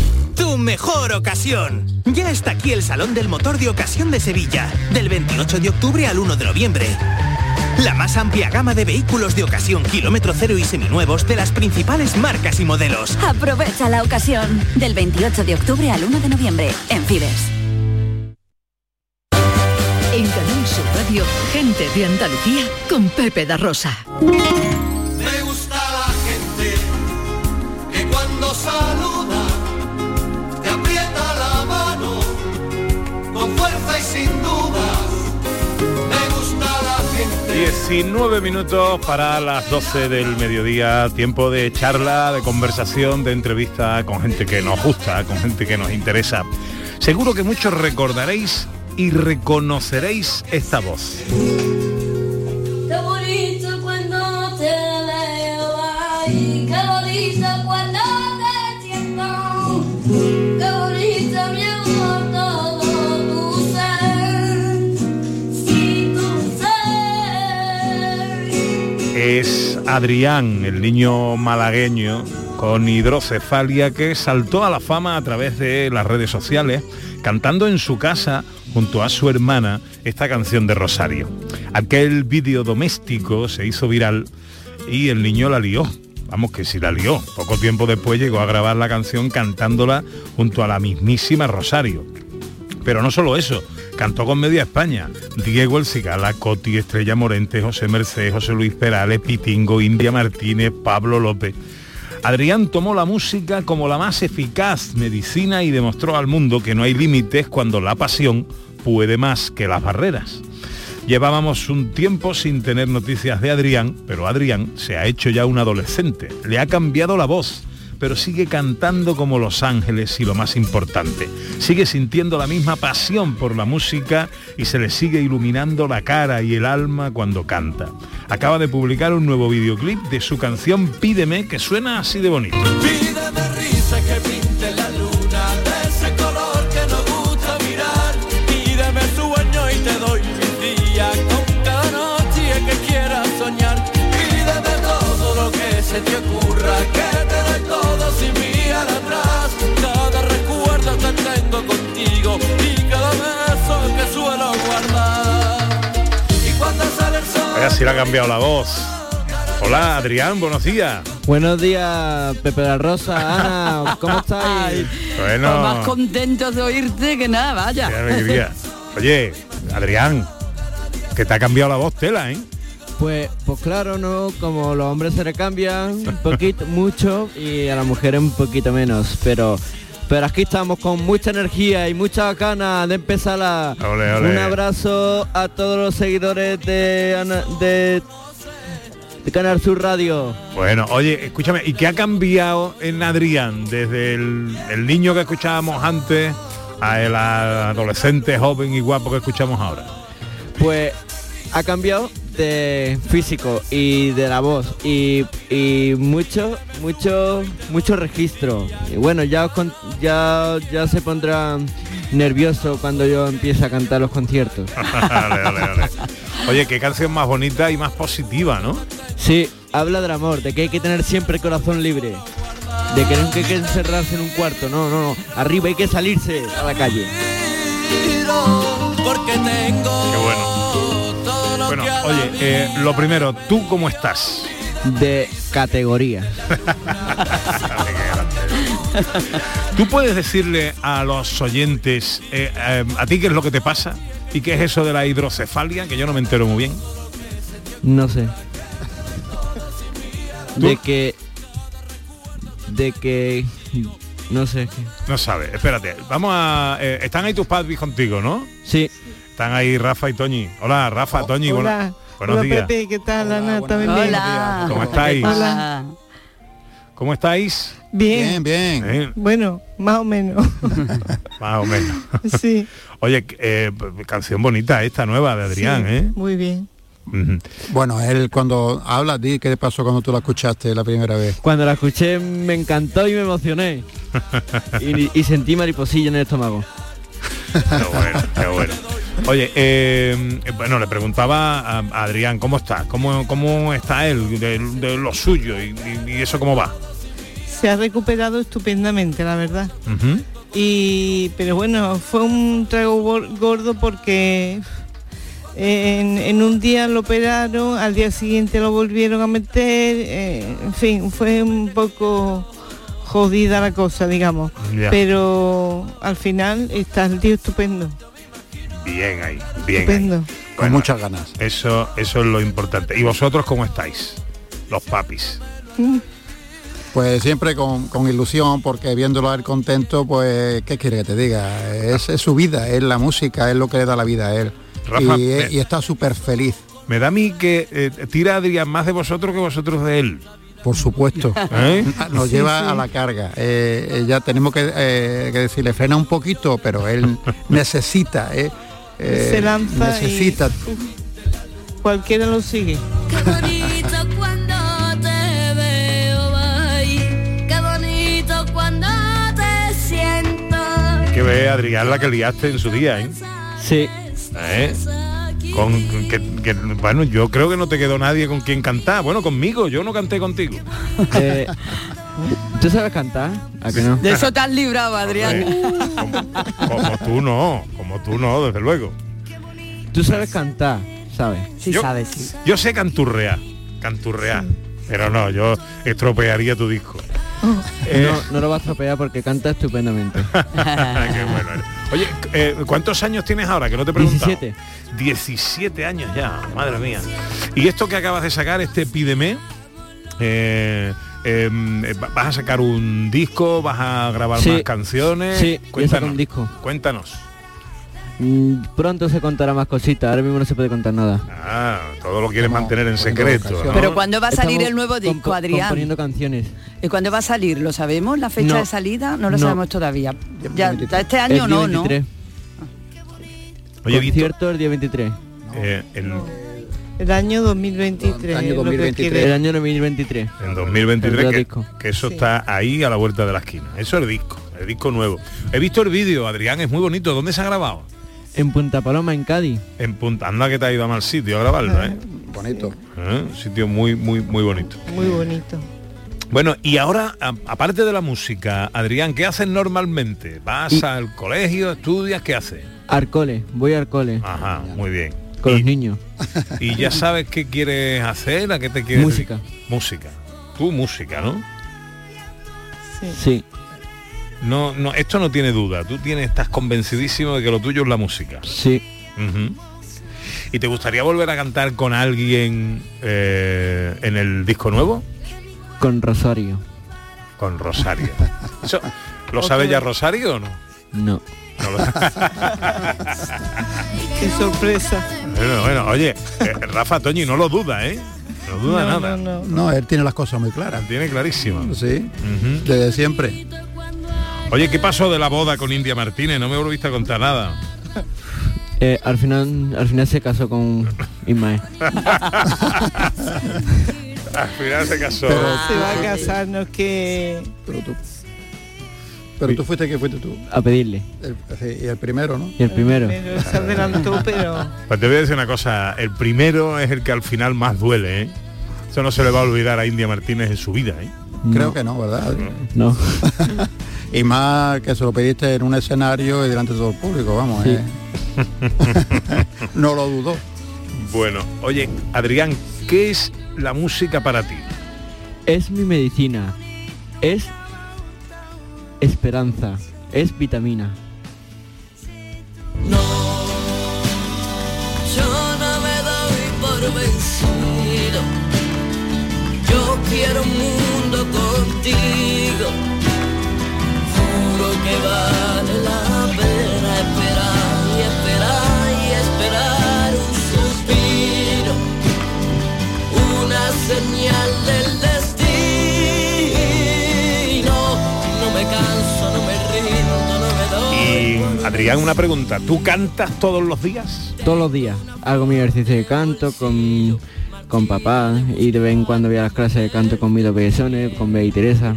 tu mejor ocasión. Ya está aquí el Salón del Motor de Ocasión de Sevilla, del 28 de octubre al 1 de noviembre. La más amplia gama de vehículos de ocasión kilómetro cero y seminuevos de las principales marcas y modelos. Aprovecha la ocasión del 28 de octubre al 1 de noviembre en Fides. En Canal Sur Radio, gente de Andalucía con Pepe da Rosa. 19 minutos para las 12 del mediodía, tiempo de charla, de conversación, de entrevista con gente que nos gusta, con gente que nos interesa. Seguro que muchos recordaréis y reconoceréis esta voz. Es Adrián, el niño malagueño con hidrocefalia que saltó a la fama a través de las redes sociales, cantando en su casa junto a su hermana esta canción de Rosario. Aquel vídeo doméstico se hizo viral y el niño la lió. Vamos que sí la lió. Poco tiempo después llegó a grabar la canción cantándola junto a la mismísima Rosario. Pero no solo eso, cantó con media España. Diego El Cigala, Coti, Estrella Morente, José Merced, José Luis Perales, Pitingo, India Martínez, Pablo López. Adrián tomó la música como la más eficaz medicina y demostró al mundo que no hay límites cuando la pasión puede más que las barreras. Llevábamos un tiempo sin tener noticias de Adrián, pero Adrián se ha hecho ya un adolescente. Le ha cambiado la voz, pero sigue cantando como Los Ángeles y lo más importante, sigue sintiendo la misma pasión por la música y se le sigue iluminando la cara y el alma cuando canta. Acaba de publicar un nuevo videoclip de su canción Pídeme, que suena así de bonito. Pídeme risa que pinte la luna de ese color que nos gusta mirar. Pídeme sueño y te doy mis días con cada noche que quieras soñar. Pídeme todo lo que se te ocurra, contigo y cada beso que suelo guardar. Y cuando sale el sol. Vaya si le ha cambiado la voz. Hola Adrián, buenos días. Buenos días, Pepe la Rosa, Ana, ¿cómo estáis? Bueno. Pues más contentos de oírte que nada, vaya. Qué alegría. Oye, Adrián, que te ha cambiado la voz tela, ¿eh? Pues, pues claro, ¿no? Como los hombres se le cambian un poquito, mucho, y a las mujeres un poquito menos, pero... Pero aquí estamos con mucha energía y mucha ganas de empezar la... Ole, ole. Un abrazo a todos los seguidores de, de Canal Sur Radio. Bueno, oye, escúchame, ¿y qué ha cambiado en Adrián desde el, el niño que escuchábamos antes a el adolescente joven y guapo que escuchamos ahora? Pues ha cambiado de físico y de la voz y, y mucho, mucho, mucho registro. Y bueno, ya, os con- ya, ya se pondrán nervioso cuando yo empiece a cantar los conciertos. Oye, qué canción más bonita y más positiva, ¿no? Sí, habla del amor, de que hay que tener siempre el corazón libre. De que nunca hay que encerrarse en un cuarto, no, no, no. Arriba hay que salirse a la calle. Porque tengo Qué bueno. Bueno, oye, eh, lo primero, ¿tú cómo estás? De categoría. ¿Tú puedes decirle a los oyentes eh, eh, a ti qué es lo que te pasa? ¿Y qué es eso de la hidrocefalia? Que yo no me entero muy bien. No sé. De que... De que... No sé. No sabes, espérate. Vamos a... eh, están ahí tus padres contigo, ¿no? Sí. Están ahí Rafa y Toñi. Hola, Rafa, Toñi. bueno- Hola, buenos hola días. Pepe, ¿qué tal Ana? ¿También bien? Hola. ¿Cómo estáis? Hola. ¿Cómo estáis? Bien. bien. Eh, Bueno, más o menos. más o menos. sí, Oye, eh, canción bonita esta nueva de Adrián, sí, ¿eh? muy bien. Bueno, él cuando habla, di qué te pasó cuando tú la escuchaste la primera vez. Cuando la escuché me encantó y me emocioné. Y, y sentí mariposilla en el estómago. Qué bueno, qué bueno. Oye, eh, bueno, le preguntaba a, Adrián, ¿cómo está? ¿Cómo, cómo está él de, de lo suyo y, y- y eso cómo va? Se ha recuperado estupendamente, la verdad. Y pero bueno, fue un trago gor- gordo porque en, en un día lo operaron, al día siguiente lo volvieron a meter, eh, en fin, fue un poco jodida la cosa, digamos. Ya. Pero al final está el tío estupendo. Bien ahí, bien. Estupendo. ahí. Con muchas ganas. Eso, eso es lo importante. ¿Y vosotros cómo estáis? Los papis. Pues siempre con, con ilusión, porque viéndolo a él contento, pues, ¿qué quiere que te diga? Es, es su vida, es la música, es lo que le da la vida a él. Rafa, y, me- y está súper feliz. Me da a mí que eh, tira Adrián más de vosotros que vosotros de él. Por supuesto. ¿Eh? Nos Sí, lleva sí. a la carga. Eh, eh, ya tenemos que, eh, que decirle, frena un poquito, pero él necesita, eh, Se lanza necesita. y cualquiera lo sigue. Qué bonito cuando te veo ahí, qué bonito cuando te siento. Que ve Adrián la que liaste en su día, ¿eh? Sí. ¿Eh? Con, que, que- bueno, yo creo que no te quedó nadie con quien cantar. Bueno, conmigo, yo no canté contigo. Eh, ¿Tú sabes cantar? ¿A que no? De eso te has librado, Adrián. Como tú no, como tú no, desde luego. Tú sabes cantar, ¿sabes? Sí Yo- sabes, sí. Yo sé canturrear, canturrear, pero no, yo estropearía tu disco. Eh, No, no lo vas a estropear porque canta estupendamente. Qué bueno eres. Oye, eh, ¿cuántos años tienes ahora? Que no te he preguntado. 17. 17 años ya, madre mía. Y esto que acabas de sacar, este Pídeme, eh, eh, ¿vas a sacar un disco? ¿Vas a grabar Sí. más canciones? Sí, voy a cuéntanos. sacar un disco. Cuéntanos. Mm, Pronto se contará más cositas, ahora mismo no se puede contar nada. Ah, todo lo quieres mantener en secreto. ¿no? Pero ¿cuándo va a salir Estamos el nuevo disco, Adrián? Componiendo canciones. ¿Y cuándo va a salir? ¿Lo sabemos? ¿La fecha No. de salida? No lo No. sabemos todavía. Ya, ya este año El día no, ¿no? 23. Oye, Concierto el día 23. eh, el- El año 2023. Año es lo que 2023. quiere. El año 2023. en El 2023, nuevo que, disco. que eso Sí. está ahí a la vuelta de la esquina. Eso es el disco, el disco nuevo. He visto el vídeo, Adrián, es muy bonito. ¿Dónde se ha grabado? En Punta Paloma, en Cádiz. En Punta, anda que te ha ido a mal sitio a grabarlo, ¿eh? Bonito. ¿Eh? Un sitio muy, muy, muy bonito. Muy bonito. Bueno, y ahora, a- aparte de la música, Adrián, ¿qué haces normalmente? ¿Vas Y- al colegio, estudias, qué haces? Al cole, voy al cole. Ajá, muy bien. Con y, los niños. y ya sabes qué quieres hacer, a qué te quieres Música. Música. Tú música, ¿no? Sí. No, no, esto no tiene duda. Tú tienes, estás convencidísimo de que lo tuyo es la música. Sí. ¿Y te gustaría volver a cantar con alguien eh, en el disco nuevo? Con Rosario. Con Rosario. Eso, ¿Lo sabe ya Rosario o no? No. No lo- Qué sorpresa. bueno, bueno, oye, eh, Rafa Toñi no lo duda, ¿eh? No duda No, nada. no, no. No, él tiene las cosas muy claras. La tiene clarísima. Sí, desde siempre. Oye, ¿qué pasó de la boda con India Martínez? No me volviste a contar nada. Eh, al final al final se casó con Ismael. Al final se casó. Se va a casarnos que... Pero tú fuiste que fuiste tú. A pedirle. El, sí, y el primero, ¿no? Y el primero. se adelantó, pero... Pues te voy a decir una cosa, el primero es el que al final más duele, ¿eh? Eso no se le va a olvidar a India Martínez en su vida, ¿eh? Creo que no, ¿verdad? No. y más que se lo pediste en un escenario y delante de todo el público, vamos. Sí. ¿eh? no lo dudó. Bueno, oye, Adrián, ¿qué es la música para ti? Es mi medicina. Es esperanza. Es vitamina. Yo no me doy por vencido. Yo quiero un mundo contigo. Juro que vale la pena esperar y esperar y esperar un suspiro. Una señal del Adrián, una pregunta, ¿tú cantas todos los días? Todos los días. Hago mi ejercicio de canto con, con papá y de vez en cuando voy a las clases de canto con Bellones, con Bea y Teresa.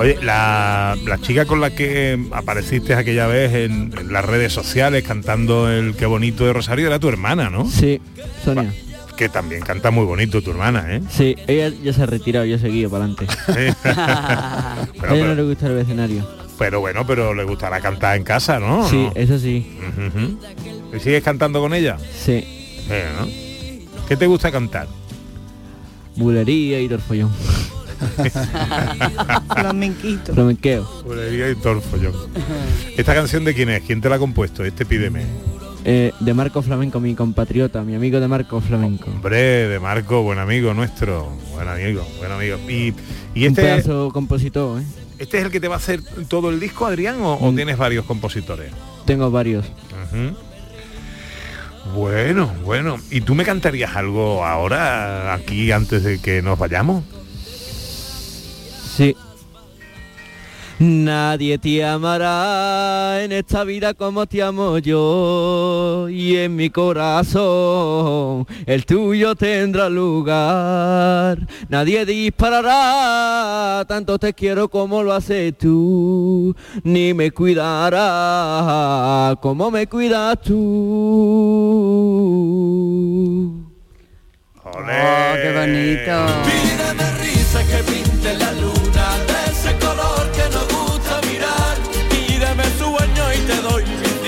Oye, la, la chica con la que apareciste aquella vez en, en las redes sociales cantando el Qué bonito de Rosario era tu hermana, ¿no? Sí, Sonia. Que también canta muy bonito tu hermana, ¿eh? Sí, ella ya se ha retirado, yo he seguido para adelante. a ella no le gusta el escenario. Pero bueno, pero le gustará cantar en casa, ¿no? Sí, ¿No? eso sí. Ujú. ¿Y sigues cantando con ella? Sí. Bueno. ¿Qué te gusta cantar? Bulería y torfollón. Flamenquito. Flamenqueo. Bulería y torfollón. ¿Esta canción de quién es? ¿Quién te la ha compuesto? Este pídeme. Eh, de Marco Flamenco, mi compatriota, mi amigo de Marco Flamenco. Hombre, de Marco, buen amigo nuestro. Buen amigo, buen amigo. Y, y Un este, pedazo compositor, ¿eh? ¿Este es el que te va a hacer todo el disco, Adrián, o, o Mm. tienes varios compositores? Tengo varios. Bueno, bueno. ¿Y tú me cantarías algo ahora, aquí, antes de que nos vayamos? Sí. Nadie te amará en esta vida como te amo yo y en mi corazón el tuyo tendrá lugar. Nadie disparará, tanto te quiero como lo haces tú, ni me cuidará como me cuidas tú. Oh, qué bonito.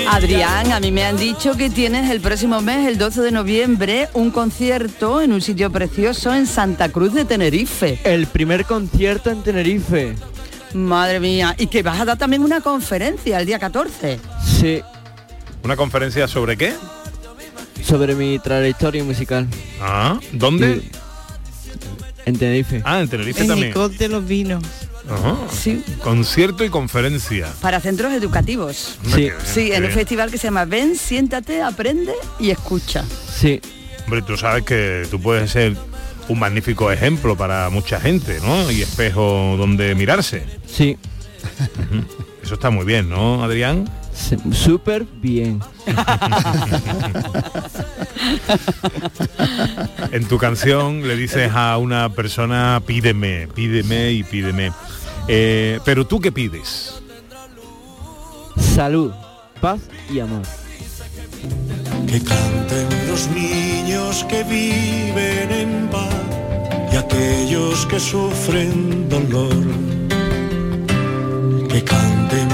Adrián, a mí me han dicho que tienes el próximo mes, el 12 de noviembre, un concierto en un sitio precioso en Santa Cruz de Tenerife. El primer concierto en Tenerife. Madre mía, y que vas a dar también una conferencia el día 14. Sí, ¿Una conferencia sobre qué? sobre mi trayectoria musical. Ah, ¿dónde? Sí. En Tenerife. Ah, en Tenerife En también. Nicol de los Vinos. Ajá. Sí. Concierto y conferencia. Para centros educativos. Sí. Sí, en un festival que se llama Ven, siéntate, aprende y escucha. Sí, Hombre, tú sabes que tú puedes ser un magnífico ejemplo para mucha gente, ¿no? Y espejo donde mirarse. sí. Eso está muy bien, ¿no, Adrián? Súper bien. En tu canción le dices a una persona, pídeme, pídeme y pídeme. Eh, pero tú qué pides? Salud, paz y amor. Que canten los niños que viven en paz y aquellos que sufren dolor. Que canten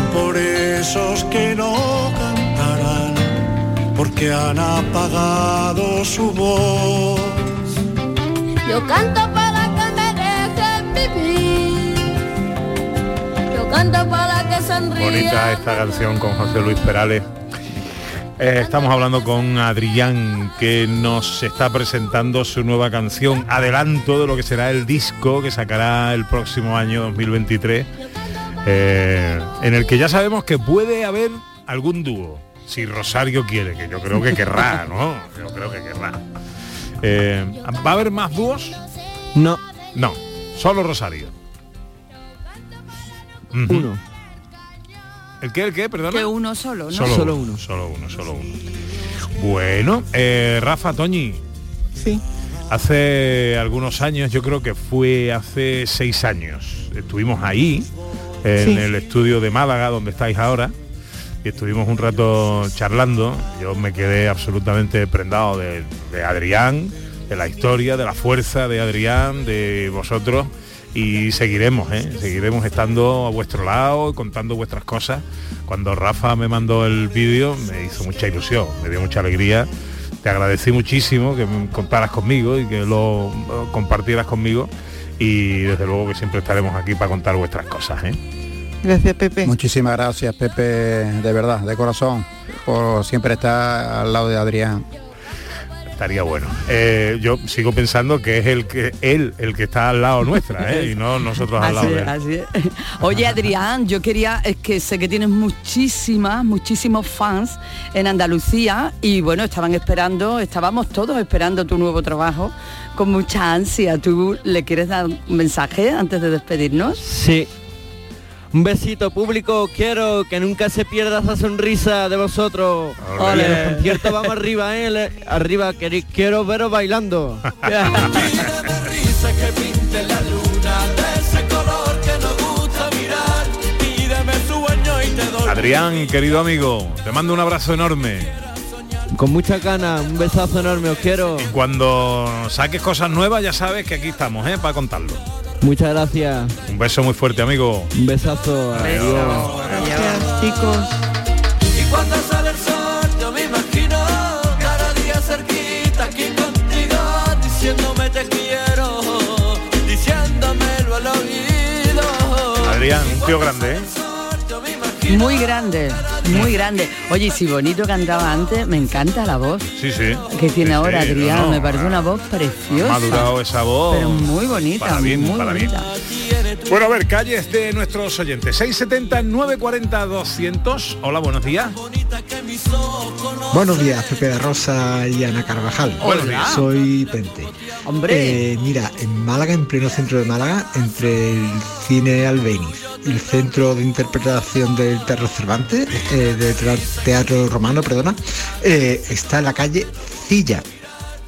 esos que no cantarán porque han apagado su voz. Yo canto para que me dejen vivir. Yo canto para que sonrían. Bonita esta canción con José Luis Perales. Eh, estamos hablando con Adrián que nos está presentando su nueva canción, adelanto de lo que será el disco que sacará el próximo año 2023, eh, en el que ya sabemos que puede haber algún dúo, si Rosario quiere, que yo creo que querrá, ¿no? Yo creo que querrá. Eh, ¿Va a haber más dúos? No, No, solo Rosario. Uno. ¿El qué? ¿El qué? Perdona. Que uno solo, ¿no? Solo, Solo uno, uno. Solo uno, solo uno. Bueno, eh, Rafa Toñi, Sí. hace algunos años, yo creo que fue hace seis años, estuvimos ahí en Sí. el estudio de Málaga, donde estáis ahora, y estuvimos un rato charlando. Yo me quedé absolutamente prendado de, de Adrián, de la historia, de la fuerza de Adrián, de vosotros. Y seguiremos, ¿eh? seguiremos estando a vuestro lado, contando vuestras cosas. Cuando Rafa me mandó el vídeo me hizo mucha ilusión, me dio mucha alegría. Te agradecí muchísimo que me contaras conmigo y que lo lo compartieras conmigo. Y desde luego que siempre estaremos aquí para contar vuestras cosas. ¿eh? Gracias, Pepe. Muchísimas gracias, Pepe, de verdad, de corazón, por siempre estar al lado de Adrián. Estaría bueno. Eh, yo sigo pensando que es el que él el que está al lado nuestra, ¿eh? y no nosotros al lado Así de es, él. así es. Oye, Adrián, yo quería, es que sé que tienes muchísimas, muchísimos fans en Andalucía y bueno, estaban esperando, estábamos todos esperando tu nuevo trabajo con mucha ansia. ¿Tú le quieres dar un mensaje antes de despedirnos? Sí. Un besito público, quiero que nunca se pierda esa sonrisa de vosotros. En conciertos vamos arriba, ¿eh? Arriba, quiero veros bailando. Adrián, querido amigo, te mando un abrazo enorme. Con muchas ganas, un besazo enorme, os quiero. Cuando saques cosas nuevas ya sabes que aquí estamos, ¿eh? Para contarlo. Muchas gracias. Un beso muy fuerte, amigo. Un besazo. Adiós. Gracias, chicos. Y cuando sale el sol yo me imagino cada día cerquita aquí contigo diciéndome te quiero, diciéndomelo al oído. Adrián, un tío grande, ¿eh? Muy grande, muy grande. Oye, si bonito cantaba antes, me encanta la voz Sí, sí. que tiene Sí, ahora sí, Adrián, no, no, me parece ha- una voz Ha preciosa. madurado esa voz. Pero muy bonita, Para bien, muy para bien. bonita. Bueno, a ver, calles de nuestros oyentes. 670 940 200. Hola, buenos días. Buenos días, Pepe de Rosa y Ana Carvajal. Buenos días. Soy Pente. Hombre. Eh, mira, en Málaga, en pleno centro de Málaga, entre el cine Albéniz y el centro de interpretación del Teatro Cervantes, eh, Teatro Romano, perdona, eh, está la calle Cilla.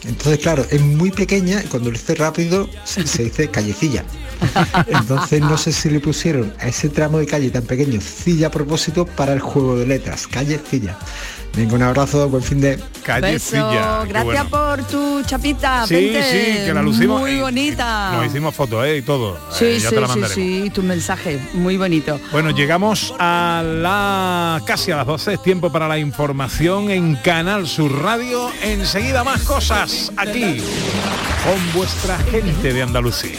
Entonces, claro, es muy pequeña y cuando lo dice rápido se, se dice callecilla. Entonces no sé si le pusieron a ese tramo de calle tan pequeño Cilla a propósito para el juego de letras, calle Cilla. Venga, un abrazo, buen fin de... Beso, gracias por tu chapita, Sí, Pente. sí, que la lucimos. Muy y- bonita. Nos hicimos fotos, ¿eh? Y todo. Sí, Eh, ya sí, te la sí, sí, tu mensaje, muy bonito. Bueno, llegamos a la casi a las 12, es tiempo para la información en Canal Sur Radio. Enseguida más cosas aquí con vuestra gente de Andalucía.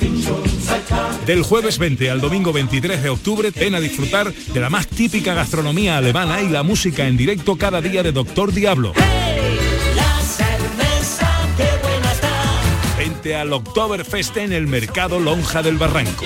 Del jueves 20 al domingo 23 de octubre, ven a disfrutar de la más típica gastronomía alemana y la música en directo cada día de Doctor Diablo. Vente al Oktoberfest en el mercado Lonja del Barranco.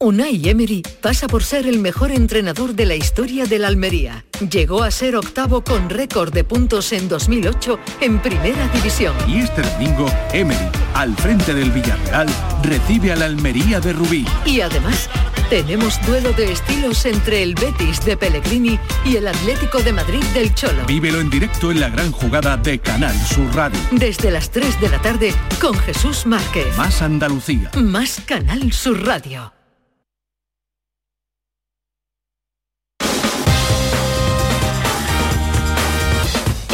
Unai Emery pasa por ser el mejor entrenador de la historia de la Almería. Llegó a ser octavo con récord de puntos en 2008 en Primera División. Y este domingo, Emery, al frente del Villarreal, recibe a la Almería de Rubí. Y además, tenemos duelo de estilos entre el Betis de Pellegrini y el Atlético de Madrid del Cholo. Vívelo en directo en la gran jugada de Canal Sur Radio. Desde las 3 de la tarde con Jesús Márquez. Más Andalucía. Más Canal Sur Radio.